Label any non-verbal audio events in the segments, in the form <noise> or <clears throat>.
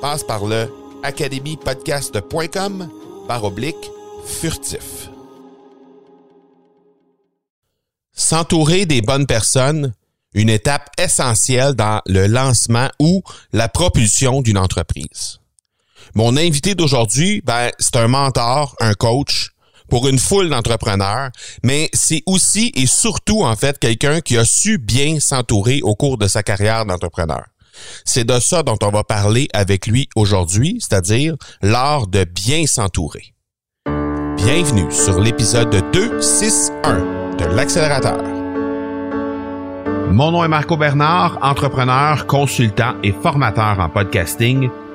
Passe par le academypodcast.com par oblique furtif. S'entourer des bonnes personnes, une étape essentielle dans le lancement ou la propulsion d'une entreprise. Mon invité d'aujourd'hui, ben, c'est un mentor, un coach pour une foule d'entrepreneurs, mais c'est aussi et surtout en fait quelqu'un qui a su bien s'entourer au cours de sa carrière d'entrepreneur. C'est de ça dont on va parler avec lui aujourd'hui, c'est-à-dire l'art de bien s'entourer. Bienvenue sur l'épisode 261 de l'accélérateur. Mon nom est Marco Bernard, entrepreneur, consultant et formateur en podcasting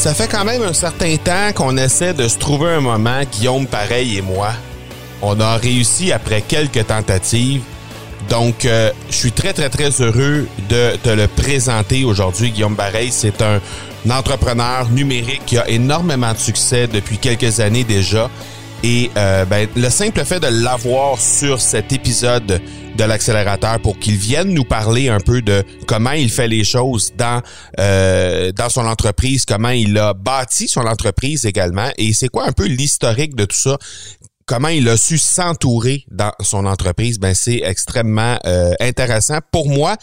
Ça fait quand même un certain temps qu'on essaie de se trouver un moment, Guillaume Pareil et moi. On a réussi après quelques tentatives. Donc, euh, je suis très, très, très heureux de te le présenter aujourd'hui. Guillaume Pareil, c'est un entrepreneur numérique qui a énormément de succès depuis quelques années déjà. Et euh, ben, le simple fait de l'avoir sur cet épisode de l'accélérateur pour qu'il vienne nous parler un peu de comment il fait les choses dans euh, dans son entreprise, comment il a bâti son entreprise également. Et c'est quoi un peu l'historique de tout ça? Comment il a su s'entourer dans son entreprise, ben c'est extrêmement euh, intéressant pour moi,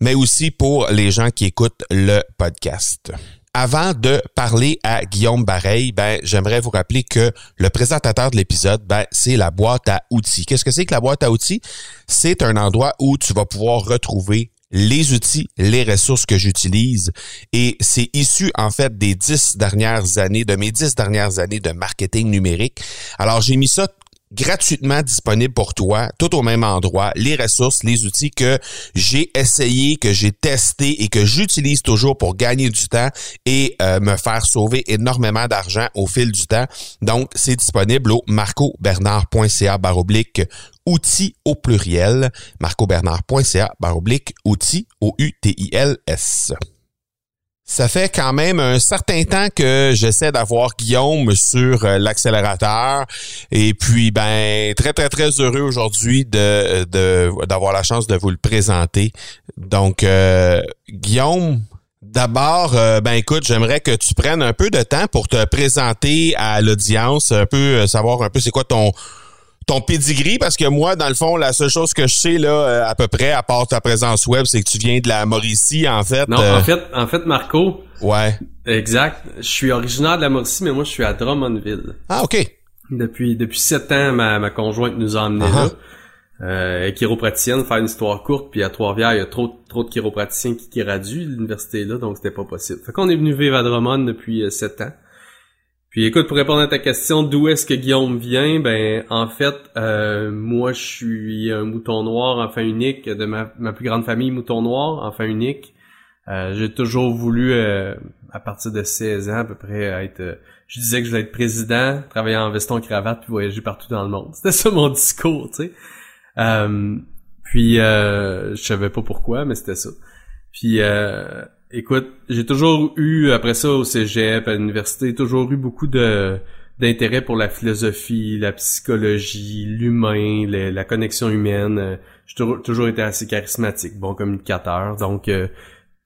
mais aussi pour les gens qui écoutent le podcast. Avant de parler à Guillaume Bareil, ben, j'aimerais vous rappeler que le présentateur de l'épisode, ben, c'est la boîte à outils. Qu'est-ce que c'est que la boîte à outils? C'est un endroit où tu vas pouvoir retrouver les outils, les ressources que j'utilise. Et c'est issu, en fait, des dix dernières années, de mes dix dernières années de marketing numérique. Alors, j'ai mis ça gratuitement disponible pour toi, tout au même endroit, les ressources, les outils que j'ai essayé, que j'ai testé et que j'utilise toujours pour gagner du temps et euh, me faire sauver énormément d'argent au fil du temps. Donc, c'est disponible au marcobernard.ca baroblique outils au pluriel, marcobernard.ca baroblique outils, O-U-T-I-L-S. Ça fait quand même un certain temps que j'essaie d'avoir Guillaume sur euh, l'accélérateur et puis ben très très très heureux aujourd'hui de d'avoir la chance de vous le présenter. Donc euh, Guillaume, D'abord, euh, ben écoute, j'aimerais que tu prennes un peu de temps pour te présenter à l'audience, un peu savoir un peu c'est quoi ton ton pedigree parce que moi dans le fond la seule chose que je sais là euh, à peu près à part ta présence web c'est que tu viens de la Mauricie en fait. Non, euh, en fait en fait Marco. Ouais. Exact. Je suis originaire de la Mauricie mais moi je suis à Drummondville. Ah OK. Depuis depuis sept ans ma, ma conjointe nous a emmenés uh-huh. là. Euh, chiropraticienne, faire une histoire courte, puis à Trois-Rivières, il y a trop trop de chiropraticiens qui, qui graduent l'université là, donc c'était pas possible. Fait qu'on est venu vivre à Drummond depuis euh, sept ans. Puis écoute, pour répondre à ta question, d'où est-ce que Guillaume vient, ben en fait, euh, moi je suis un mouton noir, enfin unique, de ma, ma plus grande famille mouton noir, enfin unique. Euh, j'ai toujours voulu, euh, à partir de 16 ans à peu près, être... je disais que je voulais être président, travailler en veston cravate, puis voyager partout dans le monde. <laughs> C'était ça mon discours, tu sais. puis, je savais pas pourquoi, mais c'était ça. Puis, écoute, j'ai toujours eu, après ça, au cégep, à l'université, toujours eu beaucoup de d'intérêt pour la philosophie, la psychologie, l'humain, la connexion humaine. J'ai toujours été assez charismatique, bon communicateur. Donc,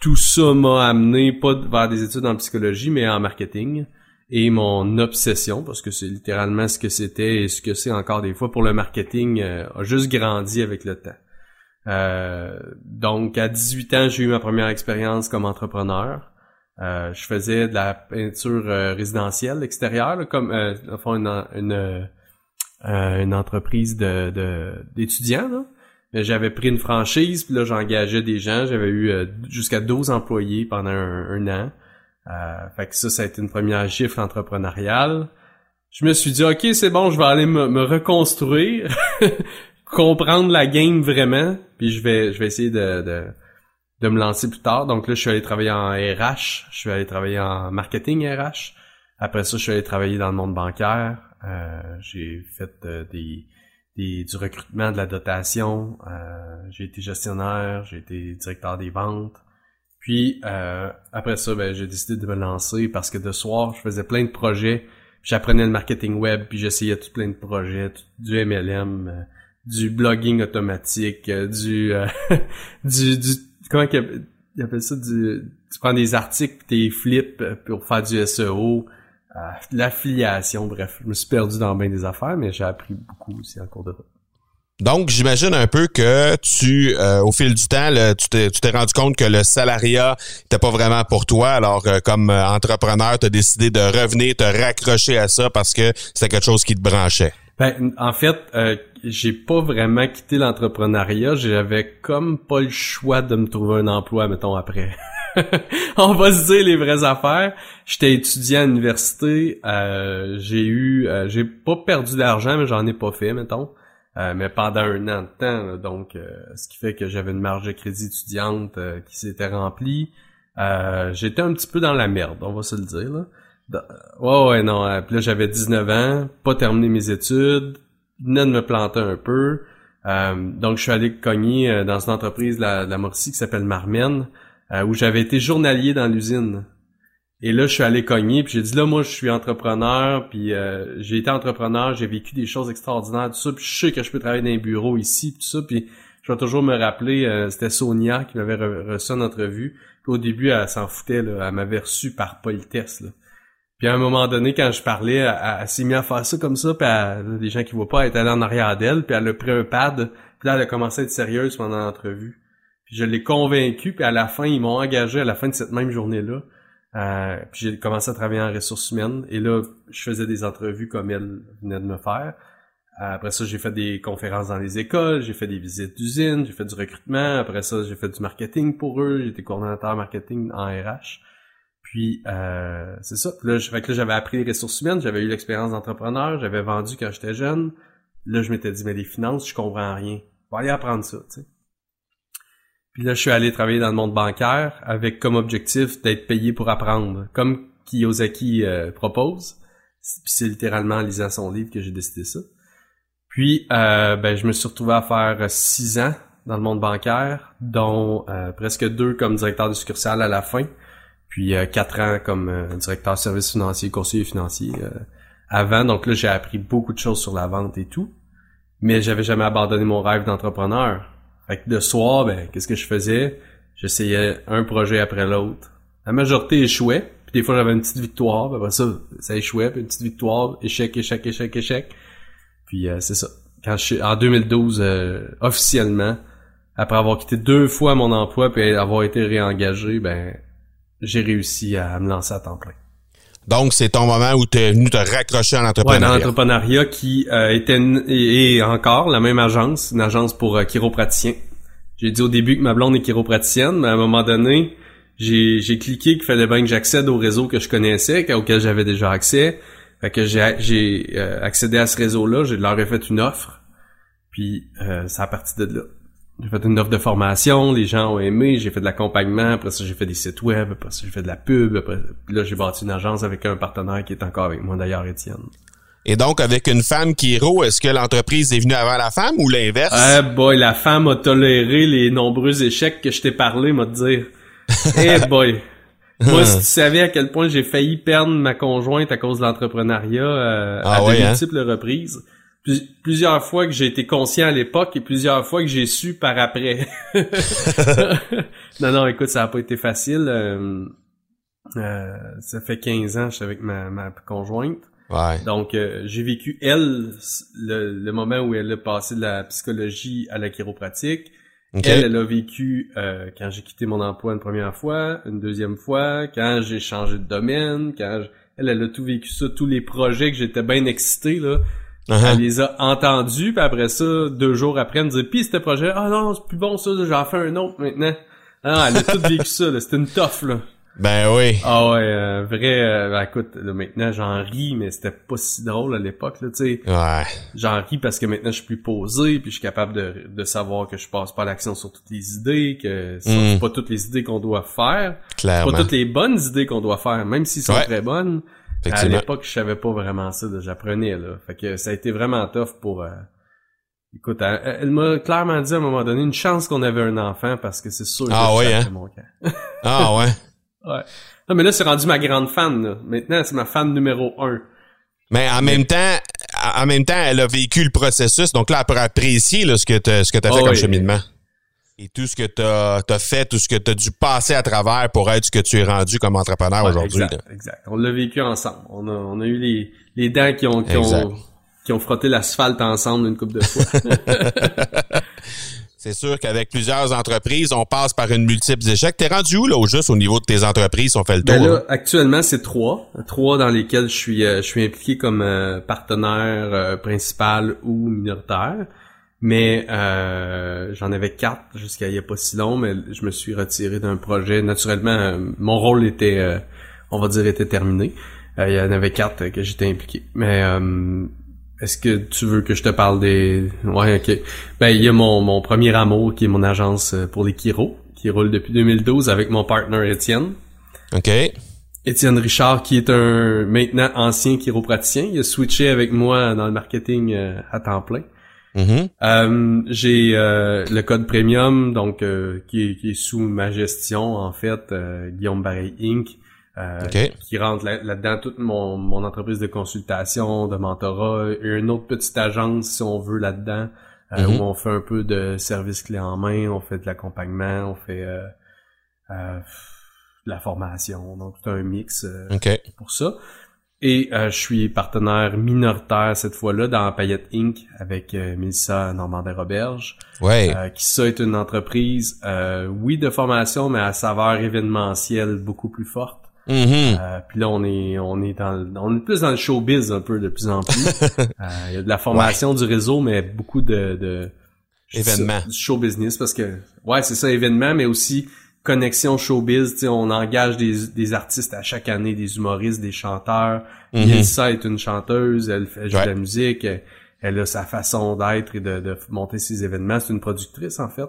tout ça m'a amené pas vers des études en psychologie, mais en marketing. Et mon obsession, parce que c'est littéralement ce que c'était et ce que c'est encore des fois pour le marketing, euh, a juste grandi avec le temps. Euh, donc à 18 ans, j'ai eu ma première expérience comme entrepreneur. Euh, je faisais de la peinture résidentielle extérieure, comme enfin une, une, une, entreprise de d'étudiants j'avais pris une franchise, puis là j'engageais des gens, j'avais eu euh, jusqu'à 12 employés pendant un, an. Euh, fait que ça, ça a été une première chiffre entrepreneuriale. Je me suis dit, OK, c'est bon, je vais aller me, reconstruire, <laughs> comprendre la game vraiment, puis je vais je vais essayer de, de, de, me lancer plus tard. Donc là, je suis allé travailler en RH, je suis allé travailler en marketing RH. Après ça, je suis allé travailler dans le monde bancaire. Euh, j'ai fait des du recrutement, de la dotation. Euh, j'ai été gestionnaire, j'ai été directeur des ventes. Puis euh, après ça, ben, j'ai décidé de me lancer parce que de soir, je faisais plein de projets. J'apprenais le marketing web, puis j'essayais tout plein de projets, du MLM, euh, du blogging automatique, du, <laughs> du, du comment il appelle ça, du, tu prends des articles, tes flips pour faire du SEO. Euh, l'affiliation, bref, je me suis perdu dans bien des affaires, mais j'ai appris beaucoup aussi en cours de route. Donc, j'imagine un peu que tu, euh, au fil du temps, tu t'es rendu compte que le salariat n'était pas vraiment pour toi. Alors, euh, comme entrepreneur, tu as décidé de revenir, te raccrocher à ça parce que c'était quelque chose qui te branchait. Ben, en fait, j'ai pas vraiment quitté l'entrepreneuriat. J'avais comme pas le choix de me trouver un emploi, mettons, après. <laughs> on va se dire les vraies affaires. J'étais étudiant à l'université, euh, j'ai eu, euh, j'ai pas perdu d'argent, mais j'en ai pas fait, mettons. Euh, mais pendant un an de temps, donc ce qui fait que j'avais une marge de crédit étudiante qui s'était remplie. J'étais un petit peu dans la merde, on va se le dire. Là. Ouais, ouais, non. puis là, j'avais 19 ans, pas terminé mes études, venais de me planter un peu. donc, je suis allé cogner dans une entreprise de la, de la qui s'appelle Marmen. Euh, où j'avais été journalier dans l'usine. Et là, je suis allé cogner, puis j'ai dit là, moi, je suis entrepreneur, puis euh, j'ai été entrepreneur, j'ai vécu des choses extraordinaires, tout ça, puis je sais que je peux travailler dans un bureau ici, tout ça, puis je vais toujours me rappeler, euh, c'était Sonia qui m'avait reçu en entrevue. Puis au début, elle s'en foutait, là, elle m'avait reçu par politesse. Là. Puis à un moment donné, quand je parlais, elle, s'est mise à faire ça comme ça, puis elle, des gens qui voient pas, elle est allée en arrière d'elle, puis elle a pris un pad, puis là, elle a commencé à être sérieuse pendant l'entrevue je l'ai convaincu, puis à la fin, ils m'ont engagé à la fin de cette même journée-là. Euh, puis j'ai commencé à travailler en ressources humaines. Et là, je faisais des entrevues comme elle venait de me faire. Euh, après ça, j'ai fait des conférences dans les écoles, j'ai fait des visites d'usines, j'ai fait du recrutement. Après ça, j'ai fait du marketing pour eux. J'étais coordonnateur marketing en RH. Puis euh, c'est ça. Là, fait que là, j'avais appris les ressources humaines, j'avais eu l'expérience d'entrepreneur, j'avais vendu quand j'étais jeune. Là, je m'étais dit, mais les finances, je comprends rien. On va aller apprendre ça, tu sais. Puis là, je suis allé travailler dans le monde bancaire avec comme objectif d'être payé pour apprendre, comme Kiyosaki euh, propose. Puis c'est littéralement en lisant son livre que j'ai décidé ça. Puis, euh, ben, je me suis retrouvé à faire six ans dans le monde bancaire, dont euh, presque deux comme directeur de succursale à la fin, puis quatre ans comme directeur de services financiers, conseiller financier avant. Donc là, j'ai appris beaucoup de choses sur la vente et tout, mais j'avais jamais abandonné mon rêve d'entrepreneur. Fait que de soir, ben, qu'est-ce que je faisais? J'essayais un projet après l'autre. La majorité échouait, puis des fois j'avais une petite victoire, après ça, ça échouait, puis une petite victoire, échec, échec, échec, échec. Puis euh, c'est ça. Quand je suis en 2012 euh, officiellement, après avoir quitté deux fois mon emploi puis avoir été réengagé, ben j'ai réussi à me lancer à temps plein. Donc, c'est ton moment où tu es venu te raccrocher à l'entrepreneuriat. Ouais, l'entrepreneuriat qui euh, était et, encore la même agence, une agence pour euh, chiropraticiens. J'ai dit au début que ma blonde est chiropraticienne, mais à un moment donné, j'ai, cliqué qu'il fallait bien que j'accède au réseau que je connaissais, auquel j'avais déjà accès. Fait que j'ai, j'ai euh, accédé à ce réseau-là, j'ai leur ai fait une offre. Puis, euh, c'est à partir de là. J'ai fait une offre de formation, les gens ont aimé, j'ai fait de l'accompagnement, après ça j'ai fait des sites web, après ça j'ai fait de la pub, après là j'ai bâti une agence avec un partenaire qui est encore avec moi d'ailleurs, Étienne. Et donc, avec une femme qui est héros, est-ce que l'entreprise est venue avant la femme ou l'inverse? Ah boy, la femme a toléré les nombreux échecs que je t'ai parlé, m'a dire. Eh <laughs> boy! Moi, si tu savais à quel point j'ai failli perdre ma conjointe à cause de l'entrepreneuriat euh, Ah à ouais, de hein? multiples reprises. Plus- plusieurs fois que j'ai été conscient à l'époque et plusieurs fois que j'ai su par après. <laughs> non, non, écoute, ça a pas été facile. euh, euh, ça fait 15 ans que je suis avec ma, ma conjointe. Ouais. Donc, euh, j'ai vécu, elle, le, le moment où elle a passé de la psychologie à la chiropratique. Elle, elle a vécu quand j'ai quitté mon emploi une première fois, une deuxième fois, quand j'ai changé de domaine, quand je- elle, elle a tout vécu ça, tous les projets que j'étais bien excité, là. Uh-huh. Elle les a entendus, puis après ça, deux jours après, elle me dit Pis ce projet, ah non, c'est plus bon ça, j'en fais un autre maintenant. Ah, elle a tout vécu ça. C'était une toffe, là. Ben oui. Ah ouais, euh, vrai, euh, ben, écoute, là, maintenant j'en ris, mais c'était pas si drôle à l'époque, là, tu sais. Ouais. J'en ris parce que maintenant je suis plus posé, puis je suis capable de, de savoir que je passe pas l'action sur toutes les idées, que c'est Mm. c'est pas toutes les idées qu'on doit faire, c'est Clairement. pas toutes les bonnes idées qu'on doit faire, même s'ils sont Ouais. très bonnes. À l'époque, je savais pas vraiment ça, j'apprenais là. Fait que ça a été vraiment tough pour. euh, Écoute, elle, elle m'a clairement dit à un moment donné une chance qu'on avait un enfant parce que c'est sûr que Ah je ouais, hein? mon camp. <laughs> Ah ouais. Ouais. Non, mais là, c'est rendu ma grande fan, là. Maintenant, c'est ma fan numéro un. Mais en même temps, en même temps, elle a vécu le processus, donc là, elle peut apprécier là, ce que tu as fait Oh comme oui. cheminement. Et tout ce que tu as, fait, tout ce que tu as dû passer à travers pour être ce que tu es rendu comme entrepreneur Ouais, aujourd'hui. Exact, exact. On l'a vécu ensemble. On a, on a eu les, les dents qui ont, qui ont, qui ont frotté l'asphalte ensemble une couple de fois. <laughs> <laughs> C'est sûr qu'avec plusieurs entreprises, on passe par une multiple échecs. T'es rendu où, là, au juste au niveau de tes entreprises, on fait le tour? Ben là? là, actuellement, c'est trois. Trois dans lesquels je suis, euh, je suis impliqué comme euh, partenaire euh, principal ou minoritaire. Mais euh, j'en avais quatre jusqu'à il y a pas si long, mais je me suis retiré d'un projet. Naturellement, euh, mon rôle était, euh, on va dire, était terminé. Euh, il y en avait quatre que j'étais impliqué. Mais euh, est-ce que tu veux que je te parle des... Ouais, ok. Ben, il y a mon, mon premier amour qui est mon agence pour les Kiro, qui roule depuis 2012 avec mon partner Étienne. OK. Étienne Richard, qui est un maintenant ancien chiropraticien, il a switché avec moi dans le marketing à temps plein. Mhm. Euh, j'ai euh, le code premium, donc euh, qui, est, qui est sous ma gestion en fait, euh, Guillaume Barry Inc. euh, qui rentre là- là-dedans toute mon, mon entreprise de consultation, de mentorat, et une autre petite agence si on veut là-dedans, Mhm. où on fait un peu de service clé en main, on fait de l'accompagnement, on fait euh, euh, de la formation, donc tout un mix. euh, pour ça. Et euh, je suis partenaire minoritaire cette fois-là dans Payette Inc. avec euh, Mélissa Normandin-Roberge, Ouais. euh, qui ça est une entreprise, euh, oui, de formation, mais à saveur événementielle beaucoup plus forte. Euh, puis là, on est, on est dans, le- on est plus dans le showbiz un peu de plus en plus. <laughs> Euh, Il y a de la formation du réseau, mais beaucoup de, de Événements. du show business parce que, ouais, c'est ça, événement, mais aussi connexion showbiz. Tu sais, on engage des, des artistes à chaque année, des humoristes, des chanteurs. Yelsa est une chanteuse, elle fait joue Ouais. de la musique, elle, elle a sa façon d'être et de, de monter ses événements. C'est une productrice en fait.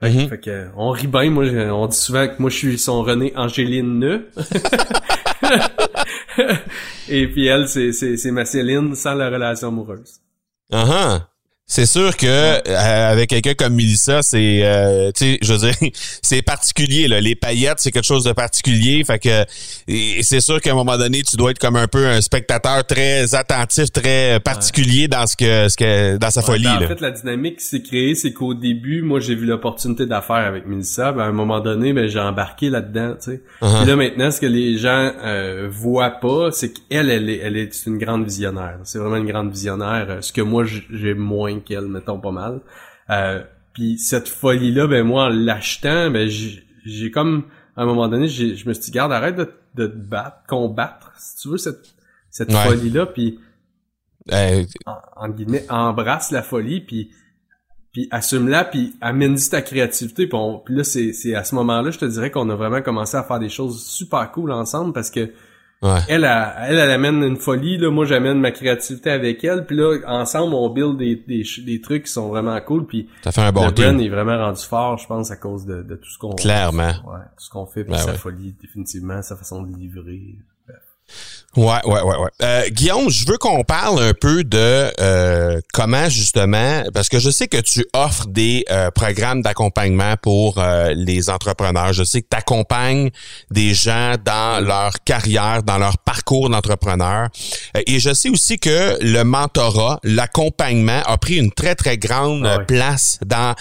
Fait, Mhm. fait que on rit bien. Moi, on dit souvent que moi je suis son René Angéline Neu. <laughs> Et puis elle, c'est c'est c'est ma Céline sans la relation amoureuse. Uh-huh. C'est sûr que euh, avec quelqu'un comme Melissa, c'est euh, tu sais, je veux dire, <laughs> c'est particulier là. Les paillettes, c'est quelque chose de particulier. Fait que c'est sûr qu'à un moment donné, tu dois être comme un peu un spectateur très attentif, très particulier dans ce que ce que dans sa Ouais, folie ben, en là. fait, la dynamique qui s'est créée, c'est qu'au début, moi, j'ai vu l'opportunité d'affaires avec Melissa. Ben, à un moment donné, ben, j'ai embarqué là-dedans, tu sais. Uh-huh. Puis là, maintenant, ce que les gens euh, voient pas, c'est qu'elle, elle est, elle est une grande visionnaire. C'est vraiment une grande visionnaire. euh, Ce que moi, j'ai moins qu'elle, mettons pas mal. Euh, puis cette folie-là, ben moi, en l'achetant, ben j'ai comme, à un moment donné, je me suis dit, garde, arrête de, de te battre, combattre, si tu veux, cette, cette Ouais. folie-là, puis Euh, en, en guillemets, embrasse la folie, puis puis assume-la, puis amène-y ta créativité. Puis, on- puis là, c'est, c'est à ce moment-là, je te dirais qu'on a vraiment commencé à faire des choses super cool ensemble parce que Elle, elle, elle, amène une folie, là. Moi, j'amène ma créativité avec elle. Puis là, ensemble, on build des, des, des trucs qui sont vraiment cool. Puis ça fait un bon le est vraiment rendu fort, je pense, à cause de, de tout ce qu'on Clairement. Ouais, tout ce qu'on fait, puis ben sa folie, définitivement, sa façon de livrer. Ouais, ouais, ouais, ouais. Euh, Guillaume, je veux qu'on parle un peu de euh, comment justement, parce que je sais que tu offres des euh, programmes d'accompagnement pour les entrepreneurs. Je sais que tu accompagnes des gens dans leur carrière, dans leur parcours d'entrepreneur. et je sais aussi que le mentorat, l'accompagnement a pris une très, très grande ah place dans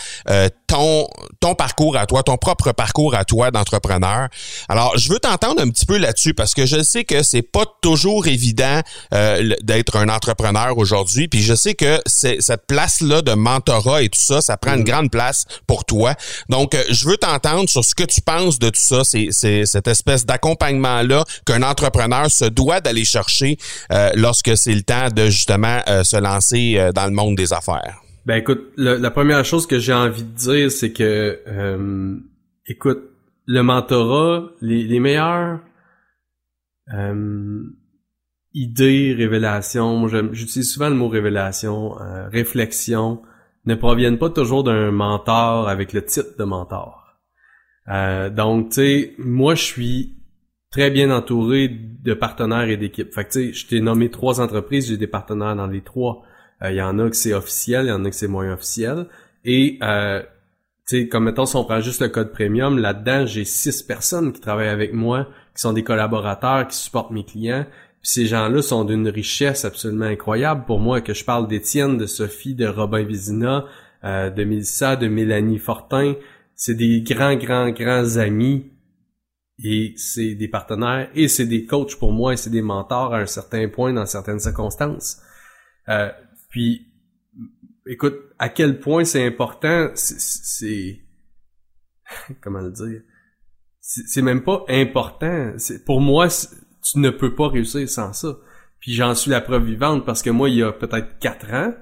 ton, ton parcours à toi, ton propre parcours à toi d'entrepreneur. Alors, je veux t'entendre un petit peu là-dessus parce que je sais que c'est pas toujours évident euh, d'être un entrepreneur aujourd'hui. Puis je sais que c'est cette place-là de mentorat et tout ça, ça prend une mm. grande place pour toi. Donc, euh, je veux t'entendre sur ce que tu penses de tout ça, c'est cette espèce d'accompagnement-là qu'un entrepreneur se doit d'aller chercher euh, lorsque c'est le temps de justement se lancer dans le monde des affaires. Ben écoute, la première chose que j'ai envie de dire, c'est que, euh, écoute, le mentorat, les, les meilleures euh, idées, révélations, j'utilise souvent le mot révélation, euh, réflexion, ne proviennent pas toujours d'un mentor avec le titre de mentor. Euh, donc, tu sais, moi, je suis très bien entouré de partenaires et d'équipes. Fait que, tu sais, je t'ai nommé trois entreprises, j'ai des partenaires dans les trois. Il euh, y en a que c'est officiel, il y en a que c'est moins officiel. Et euh, tu sais, comme mettons, si on prend juste le code premium, là-dedans, j'ai six personnes qui travaillent avec moi, qui sont des collaborateurs, qui supportent mes clients. Puis ces gens-là sont d'une richesse absolument incroyable pour moi, que je parle d'Étienne, de Sophie, de Robin Vizina, euh, de Mélissa, de Mélanie Fortin. C'est des grands, grands, grands amis et c'est des partenaires et c'est des coachs pour moi et c'est des mentors à un certain point dans certaines circonstances. Euh, puis, écoute, à quel point c'est important, c'est... <laughs> Comment le dire? C'est même pas important. Pour moi, tu ne peux pas réussir sans ça. Puis j'en suis la preuve vivante parce que moi, il y a peut-être quatre ans,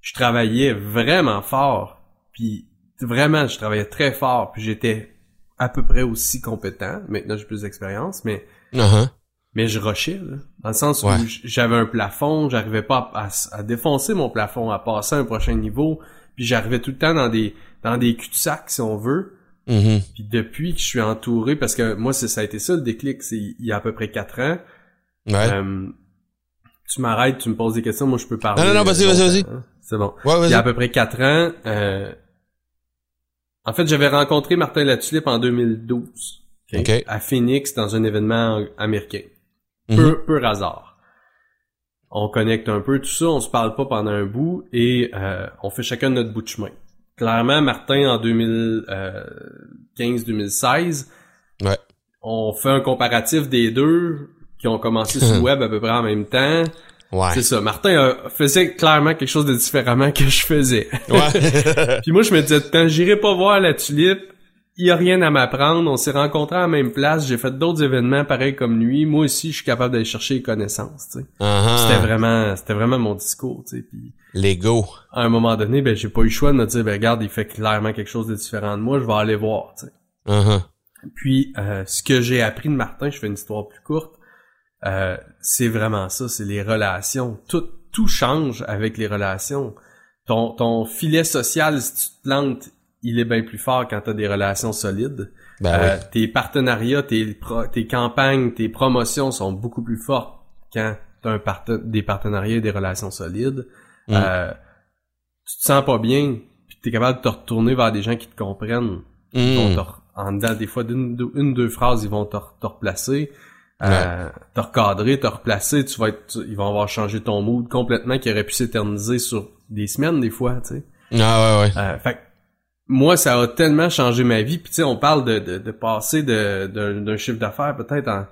je travaillais vraiment fort. Puis vraiment, je travaillais très fort. Puis j'étais à peu près aussi compétent. Maintenant, j'ai plus d'expérience, mais... Uh-huh mais je rushais, là, dans le sens où j'avais un plafond, j'arrivais pas à, défoncer mon plafond, à passer à un prochain niveau, puis j'arrivais tout le temps dans des dans des cul-de-sac, si on veut. Mm-hmm. Puis depuis que je suis entouré, parce que moi, ça a été ça le déclic, c'est il y a à peu près quatre ans. Ouais. Euh, tu m'arrêtes, tu me poses des questions, moi je peux parler. Non, non, non, vas-y, vas-y, vas-y. Hein. C'est bon. il y a à peu près quatre ans, euh, en fait, j'avais rencontré Martin Latulippe en 2012. À Phoenix dans un événement américain. Mhm. peu, peu hasard. On connecte un peu tout ça, on se parle pas pendant un bout et euh, on fait chacun notre bout de chemin. Clairement, Martin en 2015-2016, euh, ouais. on fait un comparatif des deux qui ont commencé sur le <laughs> web à peu près en même temps. Ouais. C'est ça. Martin faisait clairement quelque chose de différemment que je faisais. Ouais. <laughs> Puis moi, je me disais, quand j'irai pas voir la tulipe, il y a rien à m'apprendre. On s'est rencontrés à la même place. J'ai fait d'autres événements pareils comme lui. Moi aussi, je suis capable d'aller chercher les connaissances. Uh-huh. C'était vraiment, c'était vraiment mon discours. Tu sais. Puis L'ego. À un moment donné, ben j'ai pas eu le choix de me dire, ben regarde, il fait clairement quelque chose de différent de moi. Je vais aller voir. Tu sais. Uh-huh. Puis euh, ce que j'ai appris de Martin, je fais une histoire plus courte. Euh, c'est vraiment ça. C'est les relations. Tout, tout change avec les relations. Ton, ton filet social, si tu te plantes, il est bien plus fort quand tu as des relations solides. Ben euh, tes partenariats, tes, tes campagnes, tes promotions sont beaucoup plus fortes quand tu as un des partenariats et des relations solides. Mm. Euh, tu te sens pas bien, puis tu es capable de te retourner vers des gens qui te comprennent. Mm. en dedans, des fois, d'une, une, deux phrases, ils vont te, te replacer. Euh, te recadrer, te replacer, tu vas être, ils vont avoir changé ton mood complètement qui aurait pu s'éterniser sur des semaines des fois, tu sais. Ah ouais ouais. Euh, fait moi, ça a tellement changé ma vie. Puis tu sais, on parle de, de, passer de, d'un chiffre d'affaires peut-être à,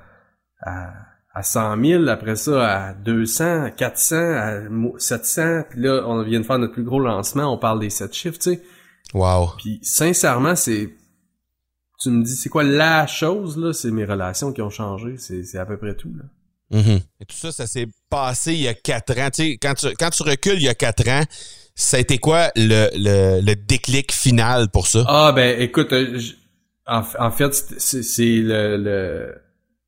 à 100 000, après ça à 200, à 400, à 700. Puis là, on vient de faire notre plus gros lancement, on parle des 7 chiffres, tu sais. Wow. Puis sincèrement, c'est... Tu me dis, c'est quoi la chose, là? C'est mes relations qui ont changé. C'est, c'est à peu près tout, là. Mm-hmm. Et tout ça, ça s'est passé il y a quatre ans. Tu sais, quand tu, quand tu recules il y a quatre ans, ça a été quoi le, le, le déclic final pour ça? Ah ben écoute, euh, en, fait, c'est le, le,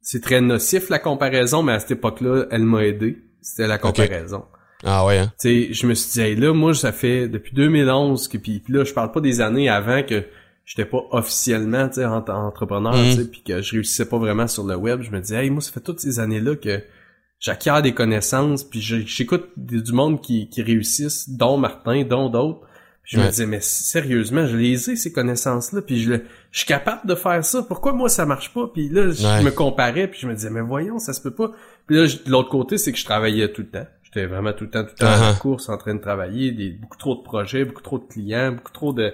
c'est très nocif la comparaison, mais à cette époque-là, elle m'a aidé. C'était la comparaison. Ah ouais. Hein? Tu sais, je me suis dit, hey, là, moi, ça fait depuis 2011 que puis là, je parle pas des années avant que j'étais pas officiellement, tu sais, entrepreneur, tu sais, puis que je réussissais pas vraiment sur le web. Je me disais, hey, moi, ça fait toutes ces années-là que j'acquiers des connaissances, puis j'écoute du du monde qui, qui réussissent, dont Martin, dont d'autres. Puis je me disais, mais sérieusement, je les ai, ces connaissances-là, puis je, je suis capable de faire ça. Pourquoi moi, ça marche pas? Puis là, je Ouais. me comparais, puis je me disais, mais voyons, ça se peut pas. Puis là, de l'autre côté, c'est que je travaillais tout le temps. J'étais vraiment tout le temps, tout le temps la Uh-huh. course, en train de travailler, des, beaucoup trop de projets, beaucoup trop de clients, beaucoup trop de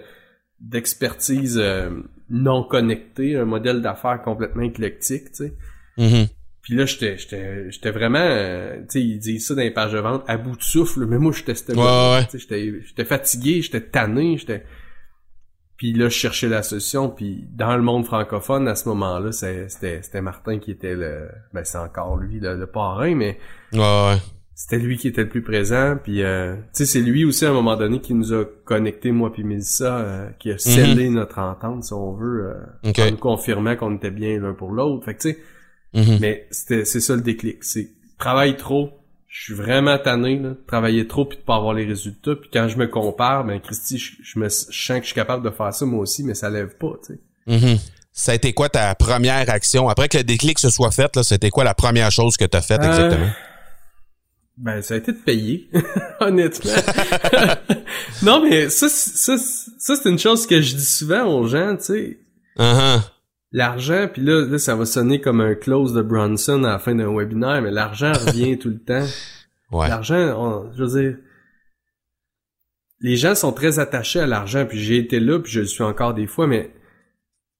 d'expertise euh, non connectée, un modèle d'affaires complètement éclectique, tu sais. Mhm. Puis là, j'étais j'étais j'étais vraiment, euh, tu sais, ils disent ça dans les pages de vente, à bout de souffle, mais moi, j'étais Ouais, ouais. tu sais, j'étais j'étais fatigué, j'étais tanné, j'étais... Puis là, je cherchais la solution, puis dans le monde francophone, à ce moment-là, c'était c'était Martin qui était le... Ben, c'est encore lui, le, le parrain, mais Ouais, ouais. c'était lui qui était le plus présent puis euh, tu sais c'est lui aussi à un moment donné qui nous a connecté moi puis Mélissa euh, qui a scellé notre entente si on veut euh, Mhm. En nous confirmant qu'on était bien l'un pour l'autre fait que tu sais Mhm. mais c'était c'est ça le déclic c'est travaille trop je suis vraiment tanné là, de travailler trop puis de pas avoir les résultats puis quand je me compare ben Christy je, je me je sens que je suis capable de faire ça moi aussi mais ça lève pas tu sais Mhm. Ça a été quoi ta première action? Après que le déclic se soit fait, là, c'était quoi la première chose que tu as faite Euh, exactement? Ben, ça a été de payer, <laughs> honnêtement. <laughs> non, mais ça, c'est- ça, ça c'est une chose que je dis souvent aux gens, tu sais. Uh-huh. L'argent, puis là, là, ça va sonner comme un close de Bronson à la fin d'un webinaire, mais l'argent revient tout le temps. <laughs> Ouais. L'argent, je veux dire, les gens sont très attachés à l'argent, puis j'ai été là, puis je le suis encore des fois, mais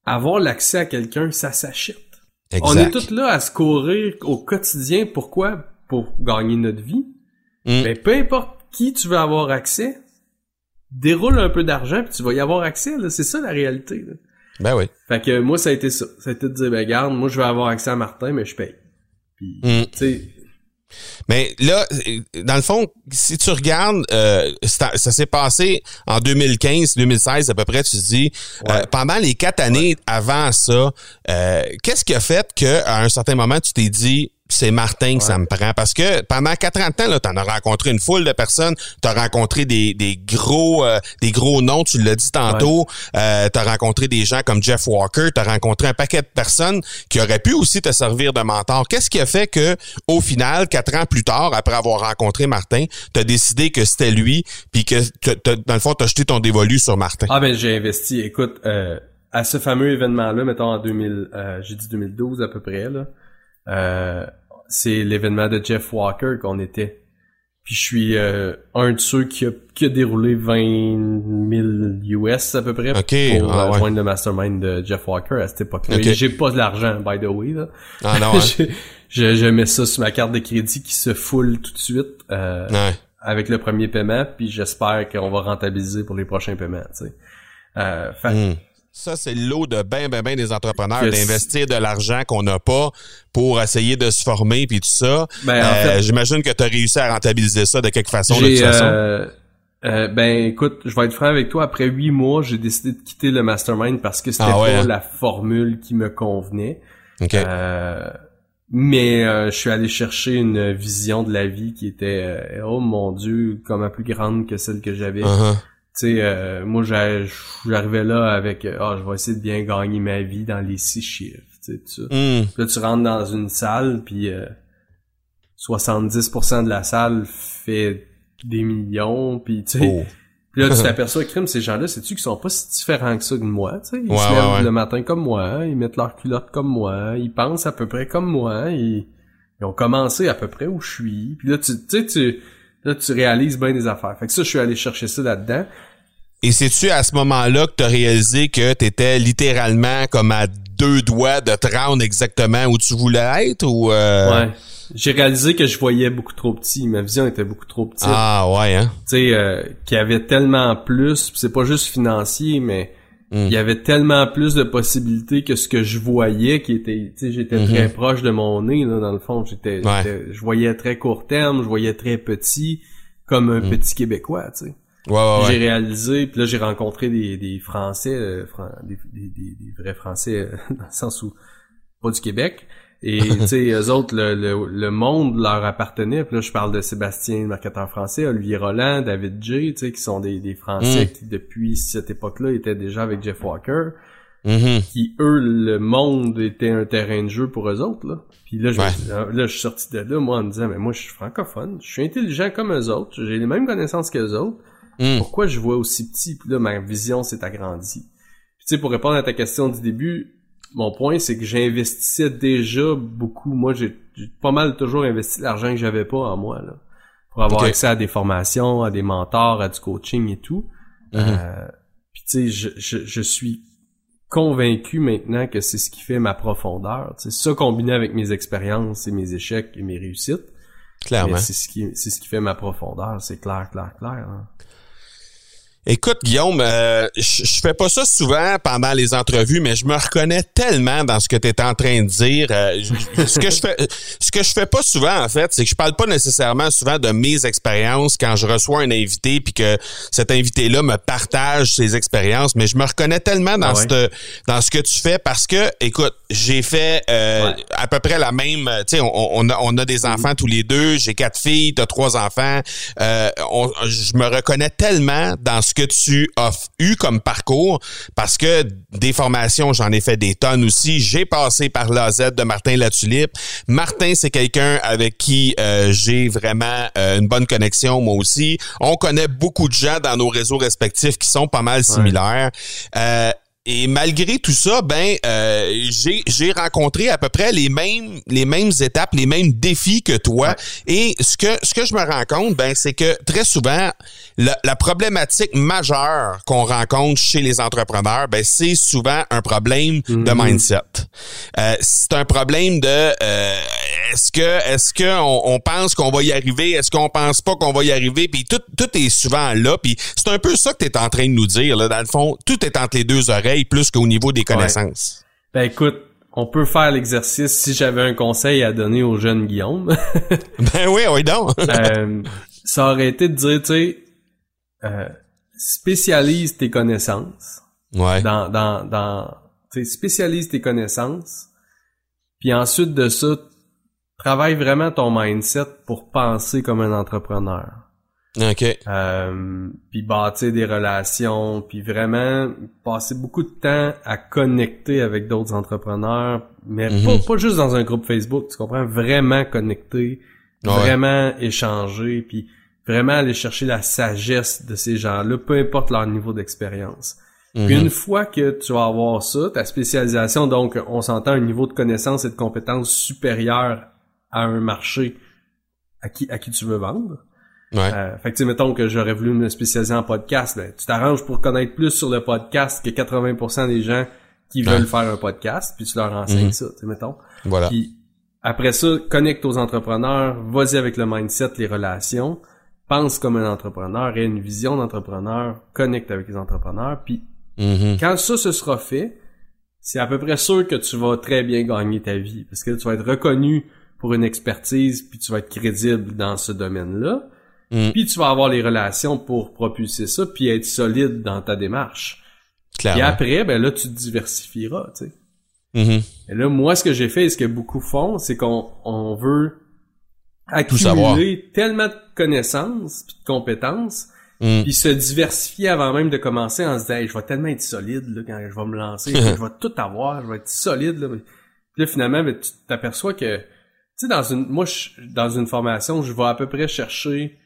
avoir l'accès à quelqu'un, ça s'achète. On est tous là à se courir au quotidien. Pourquoi? Pour gagner notre vie. Mm. Mais peu importe qui tu veux avoir accès, déroule un peu d'argent puis tu vas y avoir accès. là. C'est ça la réalité. là. Ben oui. Fait que moi, ça a été ça. Ça a été de dire, ben garde, moi je veux avoir accès à Martin, mais je paye. Puis, Mm. tu sais, Mais là, dans le fond, si tu regardes, euh, ça, ça s'est passé en 2015-2016 à peu près, tu te dis, euh, pendant les quatre années avant ça, euh, qu'est-ce qui a fait que à un certain moment, tu t'es dit, c'est Martin que ça me prend? Parce que pendant quatre ans de temps, là, t'en as rencontré une foule de personnes, t'as rencontré des, des gros euh, des gros noms, tu l'as dit tantôt, euh, t'as rencontré des gens comme Jeff Walker, t'as rencontré un paquet de personnes qui auraient pu aussi te servir de mentor. Qu'est-ce qui a fait que, au final, quatre ans plus tard, après avoir rencontré Martin, t'as décidé que c'était lui, puis que dans le fond, t'as jeté ton dévolu sur Martin? ah ben j'ai investi. Écoute, euh, à ce fameux événement-là, mettons en 2000, euh, j'ai dit 2012 à peu près là. Euh, c'est l'événement de Jeff Walker qu'on était. Puis je suis euh, un de ceux qui a, qui a déroulé 20 000 US à peu près Ok, pour ah euh, ouais. joindre le mastermind de Jeff Walker à cette époque-là. J'ai pas de l'argent, by the way. Là. Ah non, hein? <laughs> je, je, mets ça sur ma carte de crédit qui se foule tout de suite euh, Ouais. avec le premier paiement, puis j'espère qu'on va rentabiliser pour les prochains paiements. Tu sais. Euh, fait- Hmm. Ça, c'est le lot de ben, ben, ben des entrepreneurs, d'investir de l'argent qu'on n'a pas pour essayer de se former puis tout ça. Ben, en Euh, J'imagine que tu as réussi à rentabiliser ça de quelque façon, de toute façon. euh, euh, ben écoute, je vais être franc avec toi. Après huit mois, j'ai décidé de quitter le mastermind parce que c'était Ah ouais, pas hein? la formule qui me convenait. Mais je suis allé chercher une vision de la vie qui était, oh mon Dieu, comme plus grande que celle que j'avais. Uh-huh. Tu sais, euh, moi j'arrivais là avec, euh, ah, je vais essayer de bien gagner ma vie dans les six chiffres, tu sais. Hmm. Là, tu rentres dans une salle, puis euh, 70% de la salle fait des millions, puis tu sais, Oh. <laughs> puis là, tu t'aperçois, <laughs> crime, ces gens-là, sais-tu qu'ils sont pas si différents que ça que moi, tu sais? Ils Ouais, se lèvent ouais. le matin comme moi, ils mettent leurs culottes comme moi, ils pensent à peu près comme moi, ils, ils ont commencé à peu près où je suis. Puis là, tu tu sais, tu, là, tu réalises bien des affaires. Fait que ça, je suis allé chercher ça là-dedans. Et c'est-tu à ce moment-là que tu as réalisé que tu étais littéralement comme à deux doigts de te rendre exactement où tu voulais être ou euh, Ouais. J'ai réalisé que je voyais beaucoup trop petit. Ma vision était beaucoup trop petite. Ah ouais hein? tu sais, euh, qu'il y avait tellement plus, c'est pas juste financier, mais Mm. il y avait tellement plus de possibilités que ce que je voyais qui était, tu sais, j'étais Mhm. très proche de mon nez, là, dans le fond, j'étais, Ouais. je voyais très court terme, je voyais très petit, comme un petit Québécois, tu sais. Ouais ouais J'ai réalisé, puis là j'ai rencontré des, des Français, euh, Fran- des, des, des- vrais Français, euh, <laughs> dans le sens où, pas du Québec, Et <laughs> tu sais, eux autres, le, le, monde leur appartenait. Puis là, je parle de Sébastien, marketeur français, Olivier Roland, David J, tu sais, qui sont des, des Français Mm. qui, depuis cette époque-là, étaient déjà avec Jeff Walker. Mhm. Qui, eux, le monde était un terrain de jeu pour eux autres, là. Puis là, je, Ouais. là, je suis sorti de là, moi, en me disant, mais moi, je suis francophone, je suis intelligent comme eux autres, j'ai les mêmes connaissances qu'eux autres. Mm. Pourquoi je vois aussi petit? Puis là, ma vision s'est agrandie? Puis tu sais, pour répondre à ta question du début, mon point, c'est que j'investissais déjà beaucoup. Moi, j'ai pas mal toujours investi l'argent que j'avais pas en moi, là. Pour avoir accès à des formations, à des mentors, à du coaching et tout. Mhm. Euh, puis tu sais, je, je, je suis convaincu maintenant que c'est ce qui fait ma profondeur. C'est ça combiné avec mes expériences et mes échecs et mes réussites. Clairement. C'est ce qui c'est ce qui fait ma profondeur, c'est clair, clair, clair. hein. Écoute, Guillaume, euh, je fais pas ça souvent pendant les entrevues, mais je me reconnais tellement dans ce que tu es en train de dire. Euh, ce que je fais, <laughs> ce que je fais pas souvent, en fait, c'est que je parle pas nécessairement souvent de mes expériences quand je reçois un invité puis que cet invité-là me partage ses expériences, mais je me reconnais tellement dans Ah ouais. cette- dans ce que tu fais parce que, écoute, j'ai fait euh, Ouais. à peu près la même. Tu sais, on, on a, on a des enfants tous les deux. J'ai quatre filles, t'as trois enfants. Euh, on- je me reconnais tellement dans ce que tu as eu comme parcours parce que des formations, j'en ai fait des tonnes aussi. J'ai passé par l'AZ de Martin Latulippe. Martin, c'est quelqu'un avec qui euh, j'ai vraiment euh, une bonne connexion, moi aussi. On connaît beaucoup de gens dans nos réseaux respectifs qui sont pas mal similaires. Euh, et malgré tout ça, ben euh, j'ai j'ai rencontré à peu près les mêmes les mêmes étapes, les mêmes défis que toi. Et ce que ce que je me rends compte, ben c'est que très souvent la, la problématique majeure qu'on rencontre chez les entrepreneurs, ben c'est souvent un problème de mindset. Euh, c'est un problème de euh, est-ce que est-ce que on, on pense qu'on va y arriver, est-ce qu'on pense pas qu'on va y arriver, puis tout tout est souvent là, puis c'est un peu ça que tu es en train de nous dire là. Dans le fond, tout est entre les deux oreilles plus qu'au niveau des connaissances. Ben écoute, on peut faire l'exercice si j'avais un conseil à donner au jeune Guillaume. <laughs> Ben oui, oui donc. <laughs> Euh, ça aurait été de dire, tu sais, euh, spécialise tes connaissances ouais. dans dans dans tu sais, spécialise tes connaissances puis ensuite de ça travaille vraiment ton mindset pour penser comme un entrepreneur OK. euh, puis bâtir des relations puis vraiment passer beaucoup de temps à connecter avec d'autres entrepreneurs mais Mhm. pas, pas juste dans un groupe Facebook tu comprends? Vraiment connecter Ouais. vraiment échanger puis vraiment aller chercher la sagesse de ces gens-là peu importe leur niveau d'expérience puis Mhm. une fois que tu vas avoir ça, ta spécialisation, donc on s'entend un niveau de connaissance et de compétence supérieur à un marché à qui, à qui tu veux vendre. Ouais. Euh, fait que tu mettons que j'aurais voulu me spécialiser en podcast, ben, tu t'arranges pour connaître plus sur le podcast que 80% des gens qui Ouais. veulent faire un podcast, puis tu leur enseignes Mhm. ça, tu mettons. Voilà. Puis après ça, connecte aux entrepreneurs, vas-y avec le mindset, les relations, pense comme un entrepreneur, aie une vision d'entrepreneur, connecte avec les entrepreneurs, puis Mhm. quand ça se sera fait, c'est à peu près sûr que tu vas très bien gagner ta vie parce que tu vas être reconnu pour une expertise puis tu vas être crédible dans ce domaine-là. Mm. Puis tu vas avoir les relations pour propulser ça puis être solide dans ta démarche. Puis Clairement. après, ben là, tu te diversifieras, tu sais. Mhm. Et là, moi, ce que j'ai fait et ce que beaucoup font, c'est qu'on on veut accumuler tellement de connaissances puis de compétences Mm. puis se diversifier avant même de commencer en se disant hey, je vais tellement être solide là, quand je vais me lancer, <laughs> je vais tout avoir, je vais être solide là. Puis là finalement ben, tu t'aperçois que tu sais dans une moi je- dans une formation, je vais à peu près chercher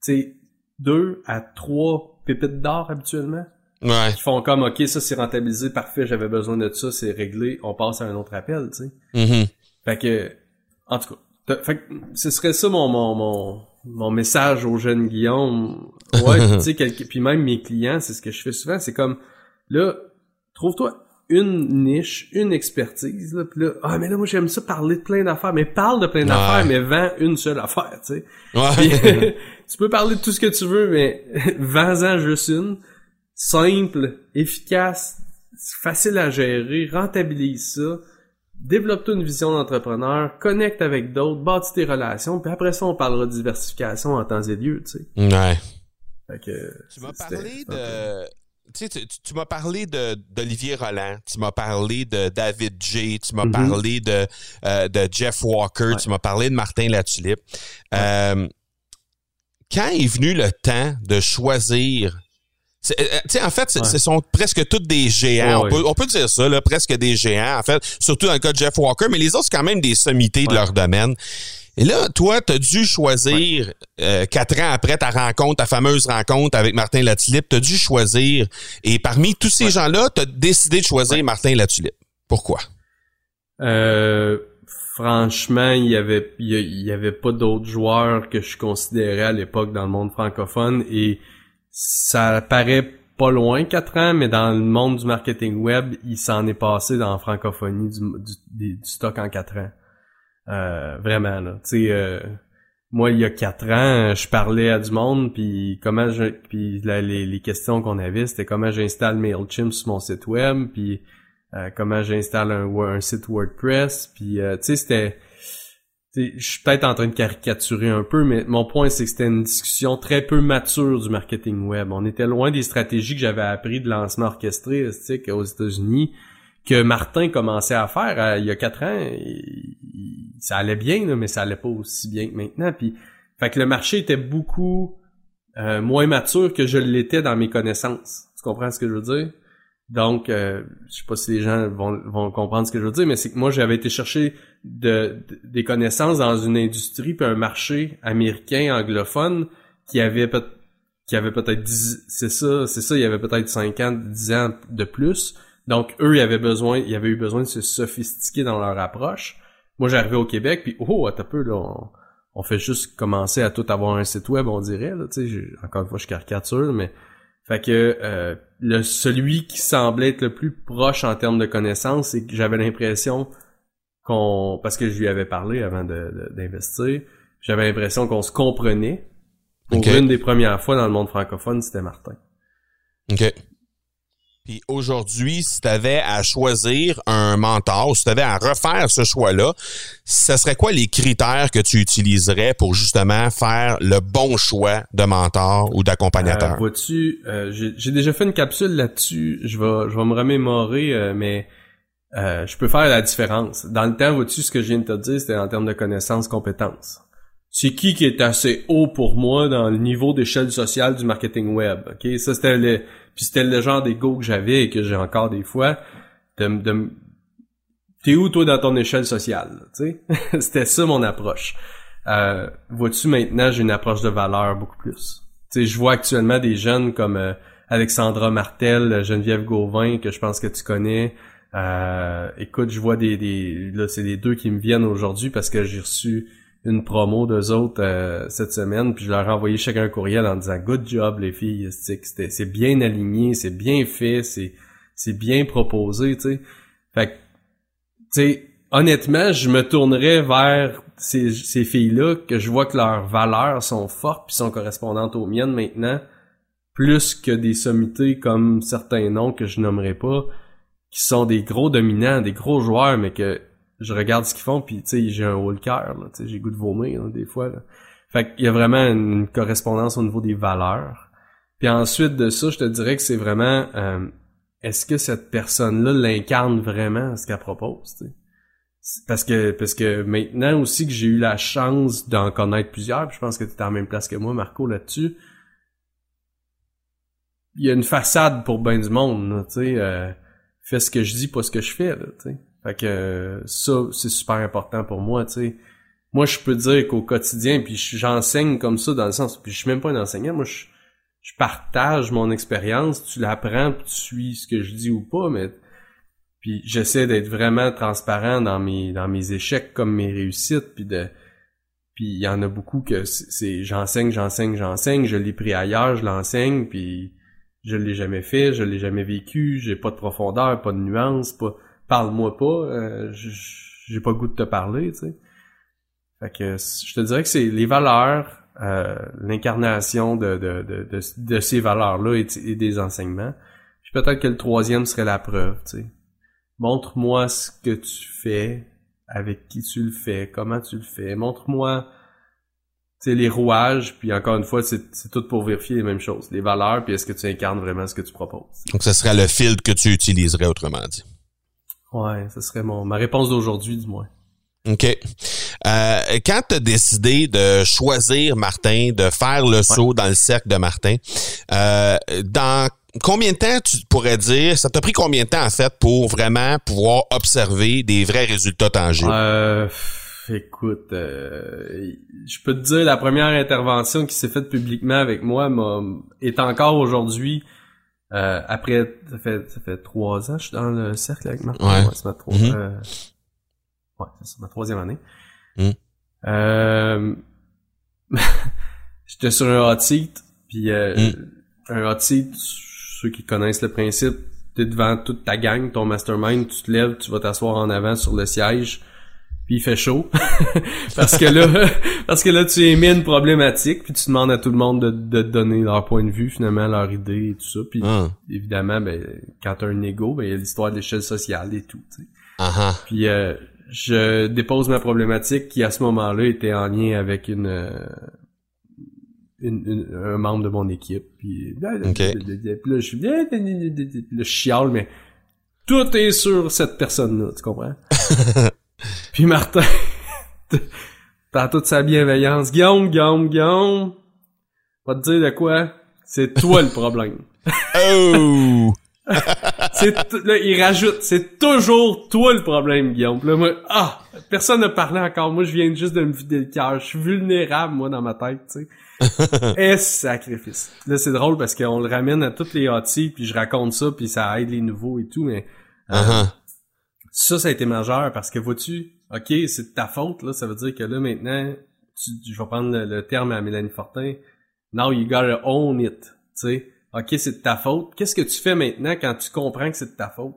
sais deux à trois pépites d'or habituellement Ouais. qui font comme OK, ça c'est rentabilisé, parfait, j'avais besoin de ça, c'est réglé, on passe à un autre appel, tu sais. Mhm. Fait que, en tout cas, fait que ce serait ça mon, mon, mon, mon message au jeune Guillaume. Ouais, <laughs> tu sais, puis même mes clients, c'est ce que je fais souvent, c'est comme, là, trouve-toi une niche, une expertise, là, puis là, ah, mais là, moi, j'aime ça parler de plein d'affaires, mais parle de plein d'affaires, mais vends une seule affaire, tu sais. Ouais. <laughs> tu peux parler de tout ce que tu veux, mais <laughs> vends-en juste une. Simple, efficace, facile à gérer, rentabilise ça. Développe-toi une vision d'entrepreneur, connecte avec d'autres, bâtis tes relations, puis après ça, on parlera de diversification en temps et lieu, tu sais. ouais. Fait que, Tu m'as parlé c'était tu, tu m'as parlé d'Olivier Roland, tu m'as parlé de David J, tu m'as Mhm. parlé de, euh, de Jeff Walker, Ouais. tu m'as parlé de Martin Latulippe. Euh, quand est venu le temps de choisir? Euh, en fait, Ouais. ce sont presque tous des géants. Ouais, on, peut, on peut dire ça, là, presque des géants, en fait. Surtout dans le cas de Jeff Walker, mais les autres, c'est quand même des sommités de leur domaine. Et là, toi, tu as dû choisir, euh, quatre ans après ta rencontre, ta fameuse rencontre avec Martin Latulippe, tu as dû choisir, et parmi tous ces gens-là, tu as décidé de choisir Martin Latulippe. Pourquoi? Euh, franchement, il y avait il y, avait pas d'autres joueurs que je considérais à l'époque dans le monde francophone et ça paraît pas loin quatre ans, mais dans le monde du marketing web, il s'en est passé dans la francophonie du, du, du stock en quatre ans. Euh, vraiment là, tu sais. euh, moi, il y a quatre ans, je parlais à du monde, puis comment je, puis les, les questions qu'on avait, c'était comment j'installe Mailchimp sur mon site web, puis euh, comment j'installe un, un site WordPress, puis euh, tu sais, c'était, je suis peut-être en train de caricaturer un peu, mais mon point c'est que c'était une discussion très peu mature du marketing web. On était loin des stratégies que j'avais appris de lancement orchestré, aux États-Unis, que Martin commençait à faire euh, il y a quatre ans. Ça allait bien, là, mais ça allait pas aussi bien que maintenant. Puis, fait que le marché était beaucoup euh, moins mature que je l'étais dans mes connaissances. Tu comprends ce que je veux dire? Donc, euh, je sais pas si les gens vont, vont comprendre ce que je veux dire, mais c'est que moi, j'avais été chercher de, de- des connaissances dans une industrie puis un marché américain anglophone qui avait peut qui avait peut-être 10, c'est ça, c'est ça, il y avait peut-être 5 ans, 10 ans de plus. Donc, eux, ils avaient besoin, ils avaient eu besoin de se sophistiquer dans leur approche. Moi, j'arrivais au Québec, puis oh, un peu, là, on, on fait juste commencer à tout avoir un site web, on dirait, là, tu sais, encore une fois, je caricature, mais fait que euh, le celui qui semblait être le plus proche en termes de connaissances, c'est que j'avais l'impression qu'on, parce que je lui avais parlé avant de- de- d'investir, j'avais l'impression qu'on se comprenait. Pour une des premières fois dans le monde francophone, c'était Martin. OK. Puis aujourd'hui, si tu avais à choisir un mentor, si tu avais à refaire ce choix-là, ce serait quoi les critères que tu utiliserais pour justement faire le bon choix de mentor ou Euh, d'accompagnateur? Vois-tu, euh, j'ai j'ai déjà fait une capsule là-dessus. Je vais, je vais me remémorer, euh, mais euh, je peux faire la différence. Dans le temps, vois-tu, ce que je viens de te dire, c'était en termes de connaissances, compétences. C'est qui qui est assez haut pour moi dans le niveau d'échelle sociale du marketing web. Ok, ça c'était le, puis c'était le genre d'ego que j'avais et que j'ai encore des fois. T'es où toi dans ton échelle sociale, <laughs> C'était ça mon approche. Euh, vois-tu maintenant, j'ai une approche de valeur beaucoup plus. Sais, je vois actuellement des jeunes comme euh, Alexandra Martel, Geneviève Gauvin, que je pense que tu connais. Euh, écoute, je vois des, des là, c'est les deux qui me viennent aujourd'hui parce que j'ai reçu une promo d'eux autres euh, cette semaine, puis je leur ai envoyé chacun un courriel en disant good job les filles, c'est bien aligné, c'est bien fait, c'est bien proposé, tu sais. Fait que, honnêtement, je me tournerais vers ces, ces filles-là que je vois que leurs valeurs sont fortes puis sont correspondantes aux miennes maintenant, plus que des sommités comme certains noms que je nommerai pas, qui sont des gros dominants, des gros joueurs, mais que je regarde ce qu'ils font puis tu sais, j'ai un haut le cœur, tu sais, j'ai goût de vomir des fois. Là. Fait qu'il y a vraiment une correspondance au niveau des valeurs. Puis ensuite de ça, je te dirais que c'est vraiment euh, est-ce que cette personne-là l'incarne vraiment ce qu'elle propose, Parce que parce que maintenant aussi que j'ai eu la chance d'en connaître plusieurs, puis je pense que tu es la même place que moi, Marco, là-dessus. Il y a une façade pour ben du monde, tu sais. euh, fais ce que je dis, pas ce que je fais, tu sais. Fait que ça, c'est super important pour moi, tu sais. Moi, je peux dire qu'au quotidien, puis j'enseigne comme ça dans le sens, puis je suis même pas un enseignant, moi, je, je partage mon expérience, tu l'apprends, puis tu suis ce que je dis ou pas, mais puis j'essaie d'être vraiment transparent dans mes dans mes échecs comme mes réussites, puis de puis il y en a beaucoup que c'est- j'enseigne, j'enseigne, j'enseigne, je l'ai pris ailleurs, je l'enseigne, puis je l'ai jamais fait, je l'ai jamais vécu, j'ai pas de profondeur, pas de nuance, pas parle-moi pas, euh, j'ai pas le goût de te parler, tu sais. Fait que je te dirais que c'est les valeurs, euh, l'incarnation de, de, de, de, de ces valeurs-là et, des enseignements. Puis peut-être que le troisième serait la preuve, tu sais. Montre-moi ce que tu fais, avec qui tu le fais, comment tu le fais. Montre-moi les rouages, puis encore une fois, c'est tout pour vérifier les mêmes choses. Les valeurs, puis est-ce que tu incarnes vraiment ce que tu proposes? Donc, ce serait le filtre que tu utiliserais, autrement dit. Ouais, ce serait mon ma réponse d'aujourd'hui, du moins. OK. Euh, quand tu as décidé de choisir Martin, de faire le saut dans le cercle de Martin, euh, dans combien de temps tu pourrais dire, ça t'a pris combien de temps en fait pour vraiment pouvoir observer des vrais résultats tangibles? Euh, écoute, euh, je peux te dire, la première intervention qui s'est faite publiquement avec moi est encore aujourd'hui, euh, après, ça fait, ça fait trois ans, je suis dans le cercle avec Martin. Ouais. c'est ma, euh, ouais, ma troisième année. Mm. Euh, <laughs> j'étais sur un hot seat, puis euh, mm. un hot seat, ceux qui connaissent le principe, t'es devant toute ta gang, ton mastermind, tu te lèves, tu vas t'asseoir en avant sur le siège, puis il fait chaud <laughs> parce que là <laughs> parce que là tu émets une problématique puis tu demandes à tout le monde de, de donner leur point de vue finalement leur idée et tout ça puis ah. évidemment ben quand t'as un ego ben il y a l'histoire de l'échelle sociale et tout tu sais. Uh-huh. puis euh, je dépose ma problématique qui à ce moment-là était en lien avec une, euh, une, un membre de mon équipe puis okay. là je suis le chiale mais tout est sur cette personne là tu comprends? <laughs> Puis Martin, <laughs> dans toute sa bienveillance, Guillaume, Guillaume, Guillaume, va te dire de quoi? C'est toi le problème. <laughs> oh! <laughs> c'est là, il rajoute, c'est toujours toi le problème, Guillaume. là, moi, ah, personne n'a parlé encore. Moi, je viens juste de me vider le cœur. Je suis vulnérable, moi, dans ma tête, tu sais. Et sacrifice. Là, c'est drôle parce qu'on le ramène à toutes les hotties, puis je raconte ça, puis ça aide les nouveaux et tout, mais uh -huh. Ça, ça a été majeur parce que vois-tu, ok, c'est de ta faute, là, ça veut dire que là, maintenant, tu, je vais prendre le, terme à Mélanie Fortin, now you gotta own it, tu sais. Ok, c'est de ta faute. Qu'est-ce que tu fais maintenant quand tu comprends que c'est de ta faute?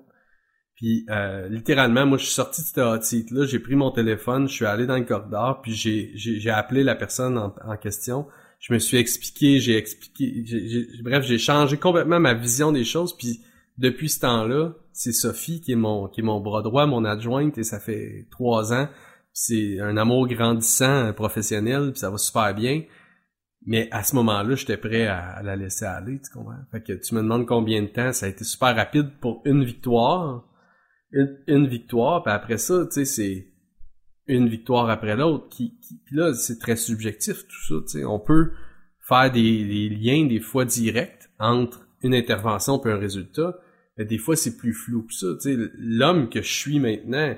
Puis euh, littéralement, moi je suis sorti de ce site là, j'ai pris mon téléphone, je suis allé dans le corridor, puis j'ai appelé la personne en, en, question. Je me suis expliqué, j'ai expliqué, bref, j'ai changé complètement ma vision des choses. Puis depuis ce temps-là, c'est Sophie qui est mon qui est mon bras droit, mon adjointe, et ça fait trois ans. C'est un amour grandissant, professionnel, puis ça va super bien. Mais à ce moment-là, j'étais prêt à, la laisser aller, tu comprends? Fait que tu me demandes combien de temps, ça a été super rapide pour une victoire. Une, victoire, puis après ça, tu sais, c'est une victoire après l'autre. Qui, puis là, c'est très subjectif tout ça, tu sais. On peut faire des, des liens des fois directs entre une intervention et un résultat, mais des fois c'est plus flou que ça. L'homme que je suis maintenant,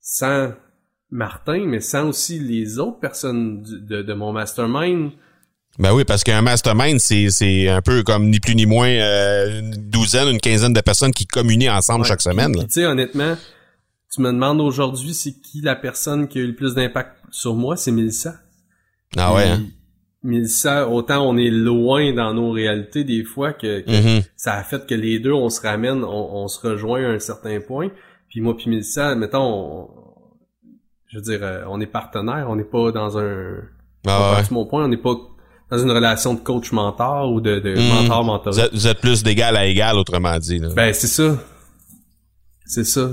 sans Martin, mais sans aussi les autres personnes de, de mon mastermind. Ben oui, parce qu'un mastermind, c'est un peu comme ni plus ni moins euh, une douzaine, une quinzaine de personnes qui communient ensemble chaque semaine. Tu sais, honnêtement, tu me demandes aujourd'hui c'est qui la personne qui a eu le plus d'impact sur moi, c'est Melissa. Ah ouais. Hein? Mais ça, autant on est loin dans nos réalités des fois que, mm-hmm. ça a fait que les deux, on se ramène, on, se rejoint à un certain point. Puis moi puis Mélissa, mettons, je veux dire, euh, on est partenaires, on n'est pas dans un... Ah, mon point, on n'est pas dans une relation de coach-mentor ou de, de mm-hmm. mentor-mentor. Vous, êtes plus d'égal à égal, autrement dit. Ben, c'est ça. C'est ça.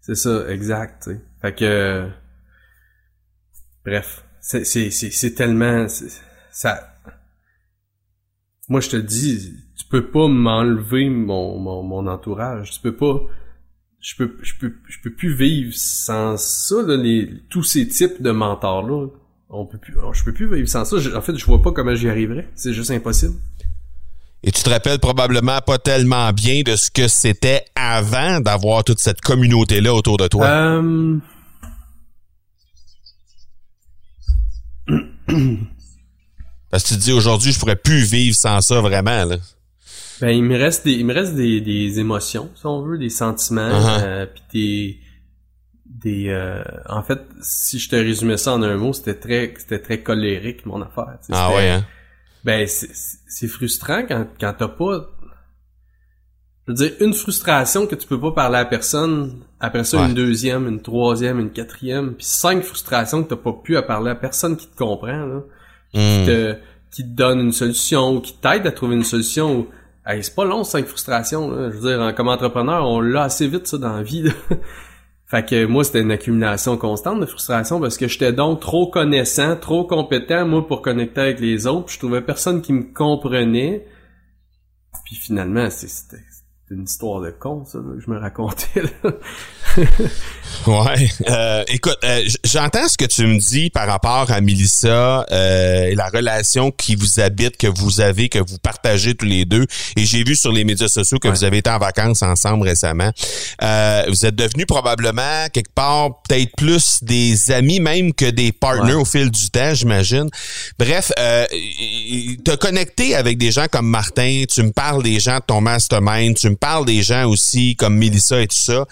C'est ça, exact. T'sais. Fait que... Bref c'est c'est c'est tellement ça moi je te dis tu peux pas m'enlever mon, mon mon entourage. Tu peux pas je peux je peux je peux plus vivre sans ça là, les tous ces types de mentors là on peut plus je peux plus vivre sans ça. En fait je vois pas comment j'y arriverais. C'est juste impossible. Et tu te rappelles probablement pas tellement bien de ce que c'était avant d'avoir toute cette communauté là autour de toi? Euh... <clears throat> Parce que tu te dis aujourd'hui, je pourrais plus vivre sans ça vraiment, là. Ben, il me reste des, il me reste des, des émotions, si on veut, des sentiments, Uh-huh. euh, puis des, des, euh, en fait, si je te résumais ça en un mot, c'était très, c'était très colérique, mon affaire. Ah ouais, hein? Ben, c'est- c'est frustrant quand, quand t'as pas, je veux dire, une frustration que tu peux pas parler à personne, après ça, Ouais. une deuxième, une troisième, une quatrième, puis cinq frustrations que t'as pas pu à parler à personne qui te comprend, là Hmm. qui te, qui te donne une solution ou qui t'aide à trouver une solution. Ou, hey, c'est pas long, cinq frustrations. Là. Je veux dire, en- comme entrepreneur, on l'a assez vite ça dans la vie. là. <laughs> Fait que moi, c'était une accumulation constante de frustration parce que j'étais donc trop connaissant, trop compétent, moi, pour connecter avec les autres. Puis je trouvais personne qui me comprenait. Puis finalement, c'était une histoire de con, ça, que je me racontais. Là. ouais. Euh, écoute, euh, j'entends ce que tu me dis par rapport à Melissa euh, et la relation qui vous habite, que vous avez, que vous partagez tous les deux. Et j'ai vu sur les médias sociaux que vous avez été en vacances ensemble récemment. Euh, vous êtes devenus probablement quelque part peut-être plus des amis même que des partners au fil du temps, j'imagine. Bref, euh, te connecter avec des gens comme Martin, tu me parles des gens de ton mastermind, tu me parles des gens aussi comme Melissa et tout ça.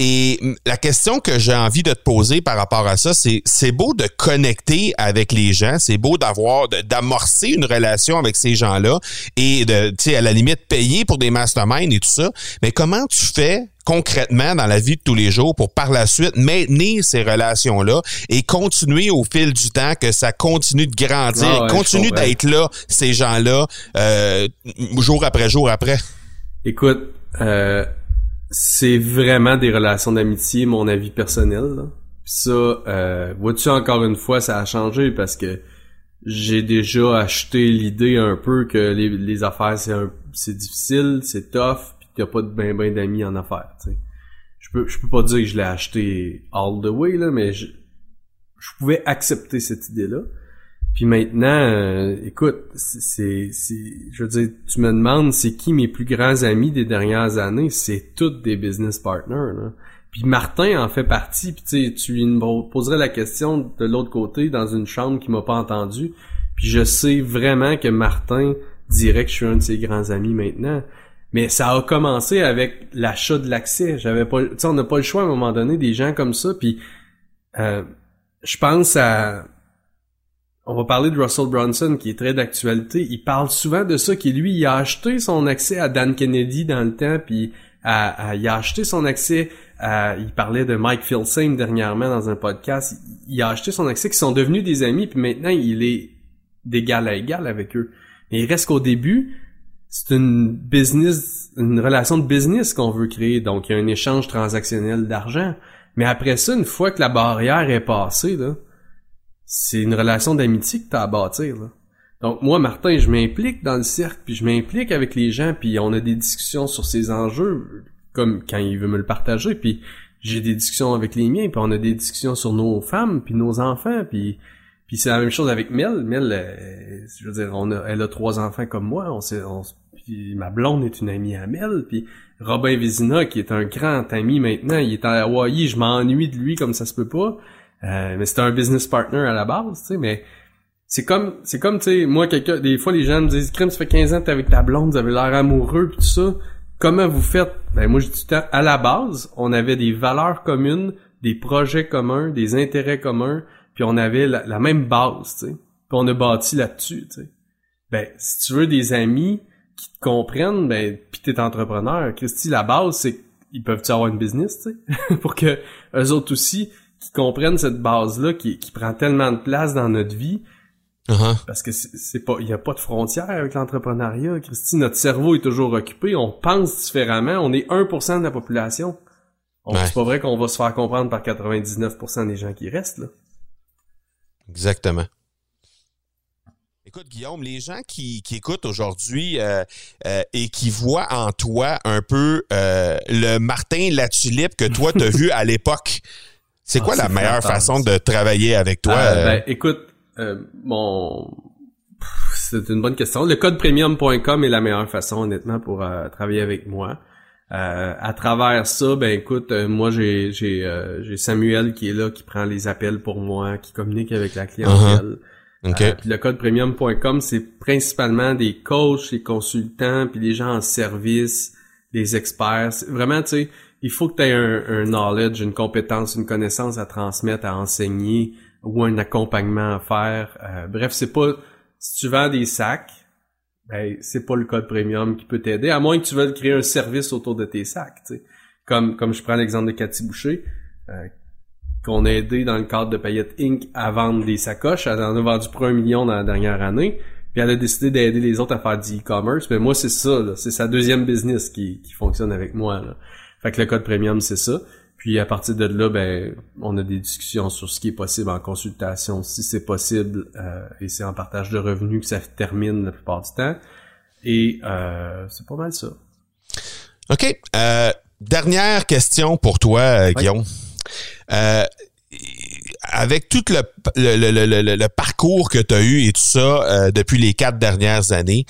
Et la question que j'ai envie de te poser par rapport à ça, c'est c'est beau de connecter avec les gens, c'est beau d'avoir d'amorcer une relation avec ces gens-là et de tu sais à la limite payer pour des masterminds et tout ça, mais comment tu fais concrètement dans la vie de tous les jours pour par la suite maintenir ces relations-là et continuer au fil du temps que ça continue de grandir, ah continue d'être là, ces gens-là, euh, jour après jour après? Écoute, euh, c'est vraiment des relations d'amitié, mon avis personnel. Là. ça, euh, vois-tu encore une fois, ça a changé parce que j'ai déjà acheté l'idée un peu que les, affaires c'est c'est difficile, c'est tough, puis t'as pas de ben ben d'amis en affaires. sais. Je peux je peux pas dire que je l'ai acheté all the way là, mais je, je pouvais accepter cette idée là. Puis maintenant, euh, écoute, c'est, je veux dire, tu me demandes c'est qui mes plus grands amis des dernières années, c'est toutes des business partners. Là. Puis Martin en fait partie. Puis tu lui poserais la question de l'autre côté dans une chambre qui m'a pas entendu. Puis je sais vraiment que Martin dirait que je suis un de ses grands amis maintenant. Mais ça a commencé avec l'achat de l'accès. J'avais pas, tu sais, on n'a pas le choix à un moment donné des gens comme ça. Puis euh, je pense à on va parler de Russell Brunson qui est très d'actualité. Il parle souvent de ça, qui lui, il a acheté son accès à Dan Kennedy dans le temps, puis il a acheté son accès à, il parlait de Mike Filsame dernièrement dans un podcast. Il, a acheté son accès, qui sont devenus des amis, puis maintenant il est d'égal à égal avec eux. Mais il reste qu'au début, c'est une business, une relation de business qu'on veut créer. Donc il y a un échange transactionnel d'argent. Mais après ça, une fois que la barrière est passée, là, c'est une relation d'amitié que tu as à bâtir. Là. Donc moi, Martin, je m'implique dans le cercle, puis je m'implique avec les gens, puis on a des discussions sur ces enjeux, comme quand il veut me le partager, puis j'ai des discussions avec les miens, puis on a des discussions sur nos femmes, puis nos enfants, puis puis c'est la même chose avec Mel. Mel, euh, je veux dire, on a, elle a trois enfants comme moi. On, s'est, on puis ma blonde est une amie à Mel. Puis Robin Vézina, qui est un grand ami maintenant, il est à Hawaii. Je m'ennuie de lui comme ça se peut pas. Euh, mais c'est un business partner à la base, tu sais, mais c'est comme, c'est comme, tu sais, moi, quelqu'un, des fois, les gens me disent, crime, ça fait 15 ans que t'es avec ta blonde, vous avez l'air amoureux, pis tout ça. Comment vous faites? Ben, moi, je dis à la base, on avait des valeurs communes, des projets communs, des intérêts communs, puis on avait la, même base, tu sais. Puis on a bâti là-dessus, tu sais. Ben, si tu veux des amis qui te comprennent, ben, pis t'es entrepreneur, Christy, la base, c'est qu'ils peuvent-tu avoir une business, tu sais? <laughs> Pour que eux autres aussi, qui comprennent cette base-là qui, qui prend tellement de place dans notre vie. Uh-huh. Parce que c'est pas, il y a pas de frontière avec l'entrepreneuriat. Christy, notre cerveau est toujours occupé. On pense différemment. On est 1% de la population. C'est pas vrai qu'on va se faire comprendre par 99% des gens qui restent là. Exactement. Écoute, Guillaume, les gens qui, qui écoutent aujourd'hui euh, euh, et qui voient en toi un peu euh, le Martin Latulippe que toi t'as <laughs> vu à l'époque. C'est ah, quoi la meilleure façon de travailler avec toi? Euh, ben, écoute, euh, mon... C'est une bonne question. Le code premium.com est la meilleure façon, honnêtement, pour euh, travailler avec moi. à travers ça, ben écoute, moi j'ai j'ai Samuel qui est là, qui prend les appels pour moi, qui communique avec la clientèle. Uh-huh. puis le code premium.com, c'est principalement des coachs, des consultants, puis des gens en service, des experts. Vraiment, tu sais, il faut que tu aies un, knowledge, une compétence, une connaissance à transmettre, à enseigner ou un accompagnement à faire. Euh, bref, c'est pas si tu vends des sacs, ben c'est pas le code premium qui peut t'aider, à moins que tu veuilles créer un service autour de tes sacs. sais. Comme comme je prends l'exemple de Cathy Boucher, euh, qu'on a aidé dans le cadre de Payette Inc. à vendre des sacoches. Elle en a vendu pour un million dans la dernière année. Puis elle a décidé d'aider les autres à faire du e-commerce. Mais moi, c'est ça, c'est sa deuxième business qui, qui fonctionne avec moi. Fait que le code premium, c'est ça. Puis à partir de là, ben, on a des discussions sur ce qui est possible en consultation, si c'est possible, euh, et c'est en partage de revenus que ça termine la plupart du temps. Et euh, c'est pas mal ça. OK. Euh, dernière question pour toi, Guillaume. Avec tout le, le, parcours que tu as eu et tout ça depuis les quatre dernières années,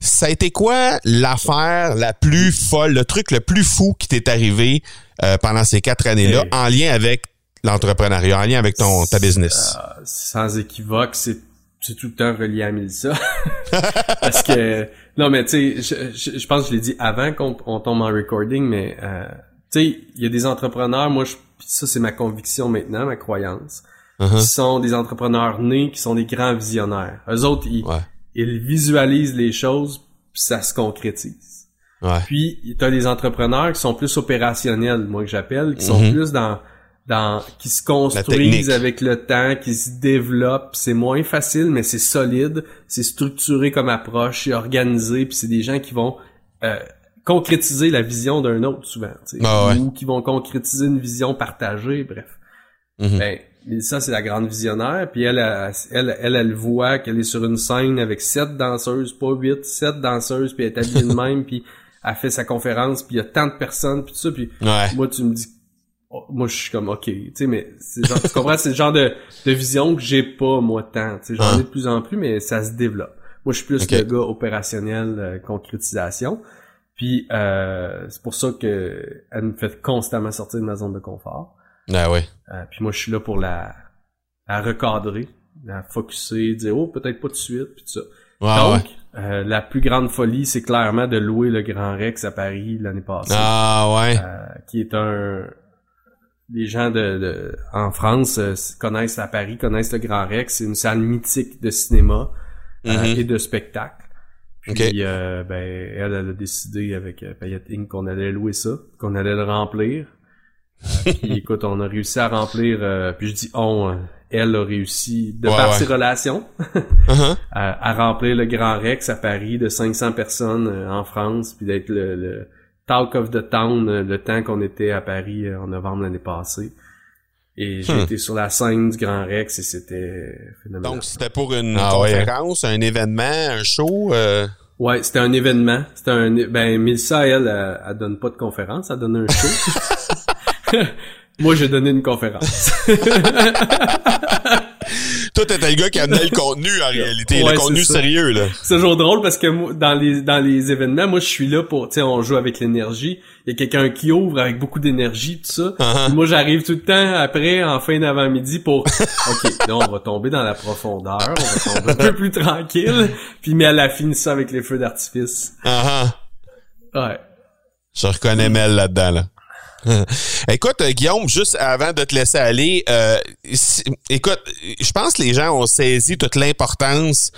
ça a été quoi l'affaire la plus folle, le truc le plus fou qui t'est arrivé euh, pendant ces quatre années-là en lien avec l'entrepreneuriat, en lien avec ton ta business? Euh, sans équivoque, c'est c'est tout le temps relié à Melissa. <laughs> Parce que non mais tu sais, je, je, pense que je l'ai dit avant qu'on tombe en recording, mais euh, sais, il y a des entrepreneurs, moi je, ça c'est ma conviction maintenant, ma croyance, uh-huh. qui sont des entrepreneurs nés, qui sont des grands visionnaires. Eux autres, ils, ils visualisent les choses, puis ça se concrétise. Ouais. Puis tu as des entrepreneurs qui sont plus opérationnels, moi que j'appelle, qui sont mhm. plus dans dans qui se construisent avec le temps, qui se développent. C'est moins facile, mais c'est solide, c'est structuré comme approche, c'est organisé, puis c'est des gens qui vont euh, concrétiser la vision d'un autre souvent, ah ou qui vont concrétiser une vision partagée, bref. Mhm. Ben, mais ça c'est la grande visionnaire, puis elle, elle, elle, elle, voit qu'elle est sur une scène avec sept danseuses, pas huit, sept danseuses, puis elle est habillée de <laughs> même, puis a fait sa conférence, puis il y a tant de personnes, puis tout ça, puis moi, tu me dis... Oh, moi, je suis comme, OK, tu sais, mais genre, tu comprends, c'est le genre de, de vision que j'ai pas, moi, tant. Tu sais, j'en ai de plus en plus, mais ça se développe. Moi, je suis plus le gars opérationnel, euh, concrétisation. Puis, euh, c'est pour ça que elle me fait constamment sortir de ma zone de confort. Ah ouais. Euh, puis moi, je suis là pour la, la recadrer, la focuser, dire, oh, peut-être pas tout de suite, puis tout ça. Donc, euh, la plus grande folie, c'est clairement de louer le Grand Rex à Paris l'année passée. Ah ouais. Euh, qui est un... Les gens de, en France euh, connaissent à Paris, connaissent le Grand Rex. C'est une salle mythique de cinéma mm-hmm. et de spectacle. Puis, ben, elle, elle a décidé avec Payette Inc. qu'on allait louer ça, qu'on allait le remplir. <laughs> puis écoute, on a réussi à remplir, puis je dis on, elle a réussi, de par ses relations, <laughs> uh-huh. à, remplir le Grand Rex à Paris de 500 personnes euh, en France, puis d'être le, talk of the town euh, le temps qu'on était à Paris euh, en novembre l'année passée. Et j'étais hmm. sur la scène du Grand Rex et c'était phénoménal. Donc c'était pour une ah conférence, un événement, un show. Ouais, c'était un événement. C'était un ben Milsa elle, elle, elle, donne pas de conférence, elle donne un show. <laughs> <laughs> Moi, j'ai donné une conférence. <laughs> Toi, t'es un gars qui amenait le contenu, en réalité. le contenu sérieux, là. C'est toujours drôle parce que moi, dans les, dans les événements, moi, je suis là pour, tu sais, on joue avec l'énergie. Il y a quelqu'un qui ouvre avec beaucoup d'énergie, tout ça. Uh-huh. Moi, j'arrive tout le temps après, en fin d'avant-midi pour, <laughs> OK, là, on va tomber dans la profondeur. On va tomber un peu plus tranquille. Puis, mais elle a fini ça avec les feux d'artifice. Uh Ouais. Je reconnais Mel là-dedans, là. <laughs> écoute, euh, Guillaume, juste avant de te laisser aller, euh, écoute, je pense que les gens ont saisi toute l'importance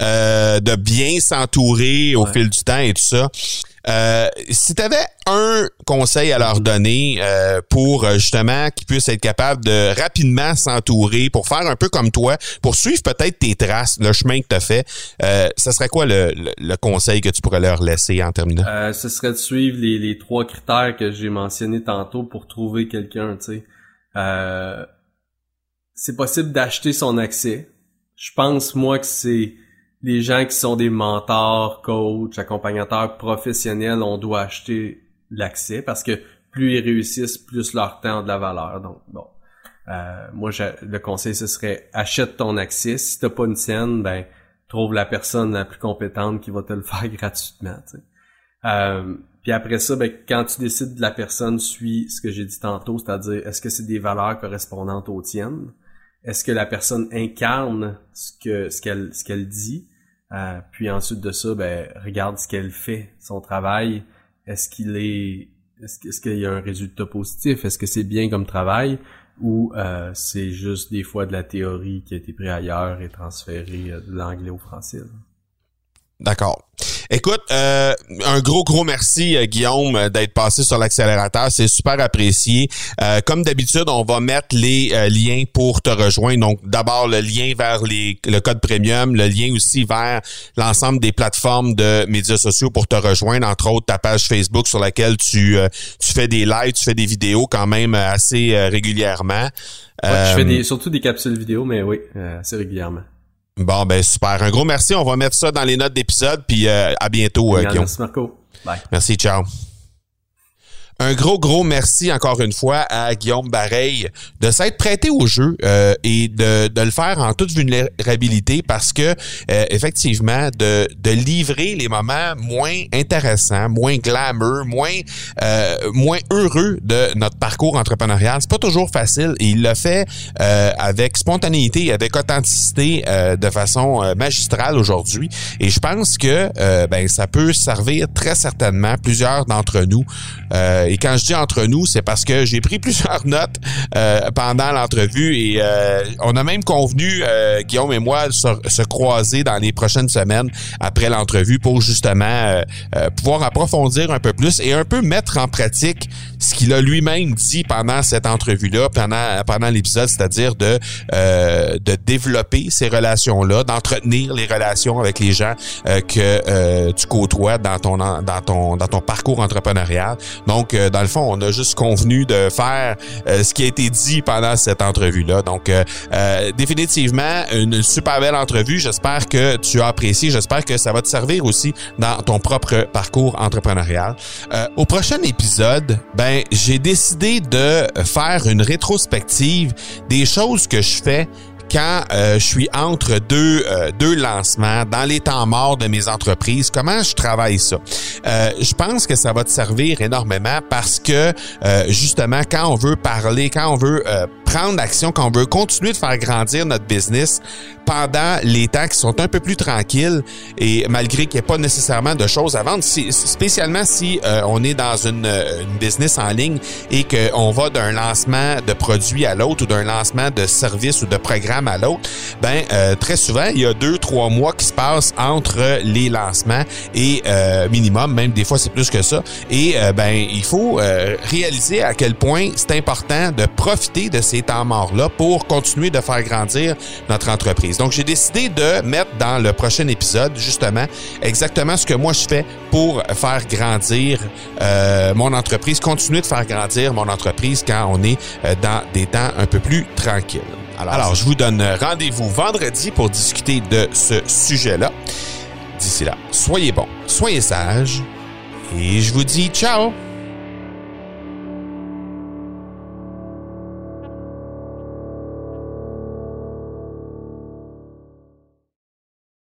euh, de bien s'entourer au fil du temps et tout ça. Euh, si tu avais un conseil à leur donner euh, pour euh, justement qu'ils puissent être capables de rapidement s'entourer, pour faire un peu comme toi, pour suivre peut-être tes traces, le chemin que tu as fait, euh, ce serait quoi le, le, conseil que tu pourrais leur laisser en terminant? Euh, ce serait de suivre les, les trois critères que j'ai mentionnés tantôt pour trouver quelqu'un, tu sais. Euh, c'est possible d'acheter son accès. Je pense, moi, que c'est les gens qui sont des mentors, coachs, accompagnateurs professionnels, on doit acheter l'accès parce que plus ils réussissent, plus leur temps a de la valeur. Donc bon, euh, moi le conseil ce serait achète ton accès. Si t'as pas une scène, ben trouve la personne la plus compétente qui va te le <laughs> faire gratuitement. Euh, puis après ça, ben, quand tu décides de la personne, suis ce que j'ai dit tantôt, c'est-à-dire est-ce que c'est des valeurs correspondantes aux tiennes? Est-ce que la personne incarne ce que ce qu'elle ce qu'elle dit? Euh, puis ensuite de ça, ben regarde ce qu'elle fait, son travail. Est-ce qu'il est, est-ce qu'il y a un résultat positif? Est-ce que c'est bien comme travail? Ou euh, c'est juste des fois de la théorie qui a été prise ailleurs et transférée euh, de l'anglais au français D'accord. Écoute, euh, un gros, gros merci, euh, Guillaume, euh, d'être passé sur l'accélérateur. C'est super apprécié. comme d'habitude, on va mettre les liens pour te rejoindre. Donc, d'abord, le lien vers les, le code premium, le lien aussi vers l'ensemble des plateformes de médias sociaux pour te rejoindre, entre autres ta page Facebook sur laquelle tu, tu fais des lives, tu fais des vidéos quand même assez régulièrement. je fais des, surtout des capsules vidéo, mais oui, assez régulièrement. Bon, ben super. Un gros merci. On va mettre ça dans les notes d'épisode. Puis euh, à bientôt, euh, Guillaume. Merci, Marco. Bye. Merci, ciao. Un gros, gros merci encore une fois à Guillaume Bareil de s'être prêté au jeu euh, et de, de, le faire en toute vulnérabilité parce que euh, effectivement, de, de livrer les moments moins intéressants, moins glamour, moins euh, moins heureux de notre parcours entrepreneurial, c'est pas toujours facile et il le fait avec spontanéité, avec authenticité, de façon magistrale aujourd'hui. Et je pense que ben ça peut servir très certainement plusieurs d'entre nous et quand je dis entre nous, c'est parce que j'ai pris <laughs> plusieurs notes euh, pendant l'entrevue et euh, on a même convenu, euh, Guillaume et moi, se, se, croiser dans les prochaines semaines après l'entrevue pour justement pouvoir approfondir un peu plus et un peu mettre en pratique ce qu'il a lui-même dit pendant cette entrevue-là, pendant, pendant l'épisode, c'est-à-dire de, de développer ces relations-là, d'entretenir les relations avec les gens que tu côtoies dans ton, dans ton, dans ton parcours entrepreneurial. Donc, dans le fond, on a juste convenu de faire euh, ce qui a été dit pendant cette entrevue-là. Donc, euh, euh, définitivement, une super belle entrevue. J'espère que tu as apprécié. J'espère que ça va te servir aussi dans ton propre parcours entrepreneurial. au prochain épisode, ben, j'ai décidé de faire une rétrospective des choses que je fais quand euh, je suis entre deux, euh, deux lancements, dans les temps morts de mes entreprises, comment je travaille ça? Euh, je pense que ça va te servir énormément parce que justement, quand on veut parler, quand on veut prendre action, quand on veut continuer de faire grandir notre business pendant les temps qui sont un peu plus tranquilles et malgré qu'il n'y ait pas nécessairement de choses à vendre, spécialement si on est dans une, une business en ligne et qu'on va d'un lancement de produit à l'autre ou d'un lancement de service ou de programme à l'autre, ben euh, très souvent il y a deux trois mois qui se passent entre les lancements et euh, minimum, même des fois c'est plus que ça. Et euh, ben il faut réaliser à quel point c'est important de profiter de ces temps morts là pour continuer de faire grandir notre entreprise. Donc j'ai décidé de mettre dans le prochain épisode justement exactement ce que moi je fais pour faire grandir mon entreprise, continuer de faire grandir mon entreprise quand on est dans des temps un peu plus tranquilles. Alors, je vous donne rendez-vous vendredi pour discuter de ce sujet-là. D'ici là, soyez bons, soyez sages et je vous dis ciao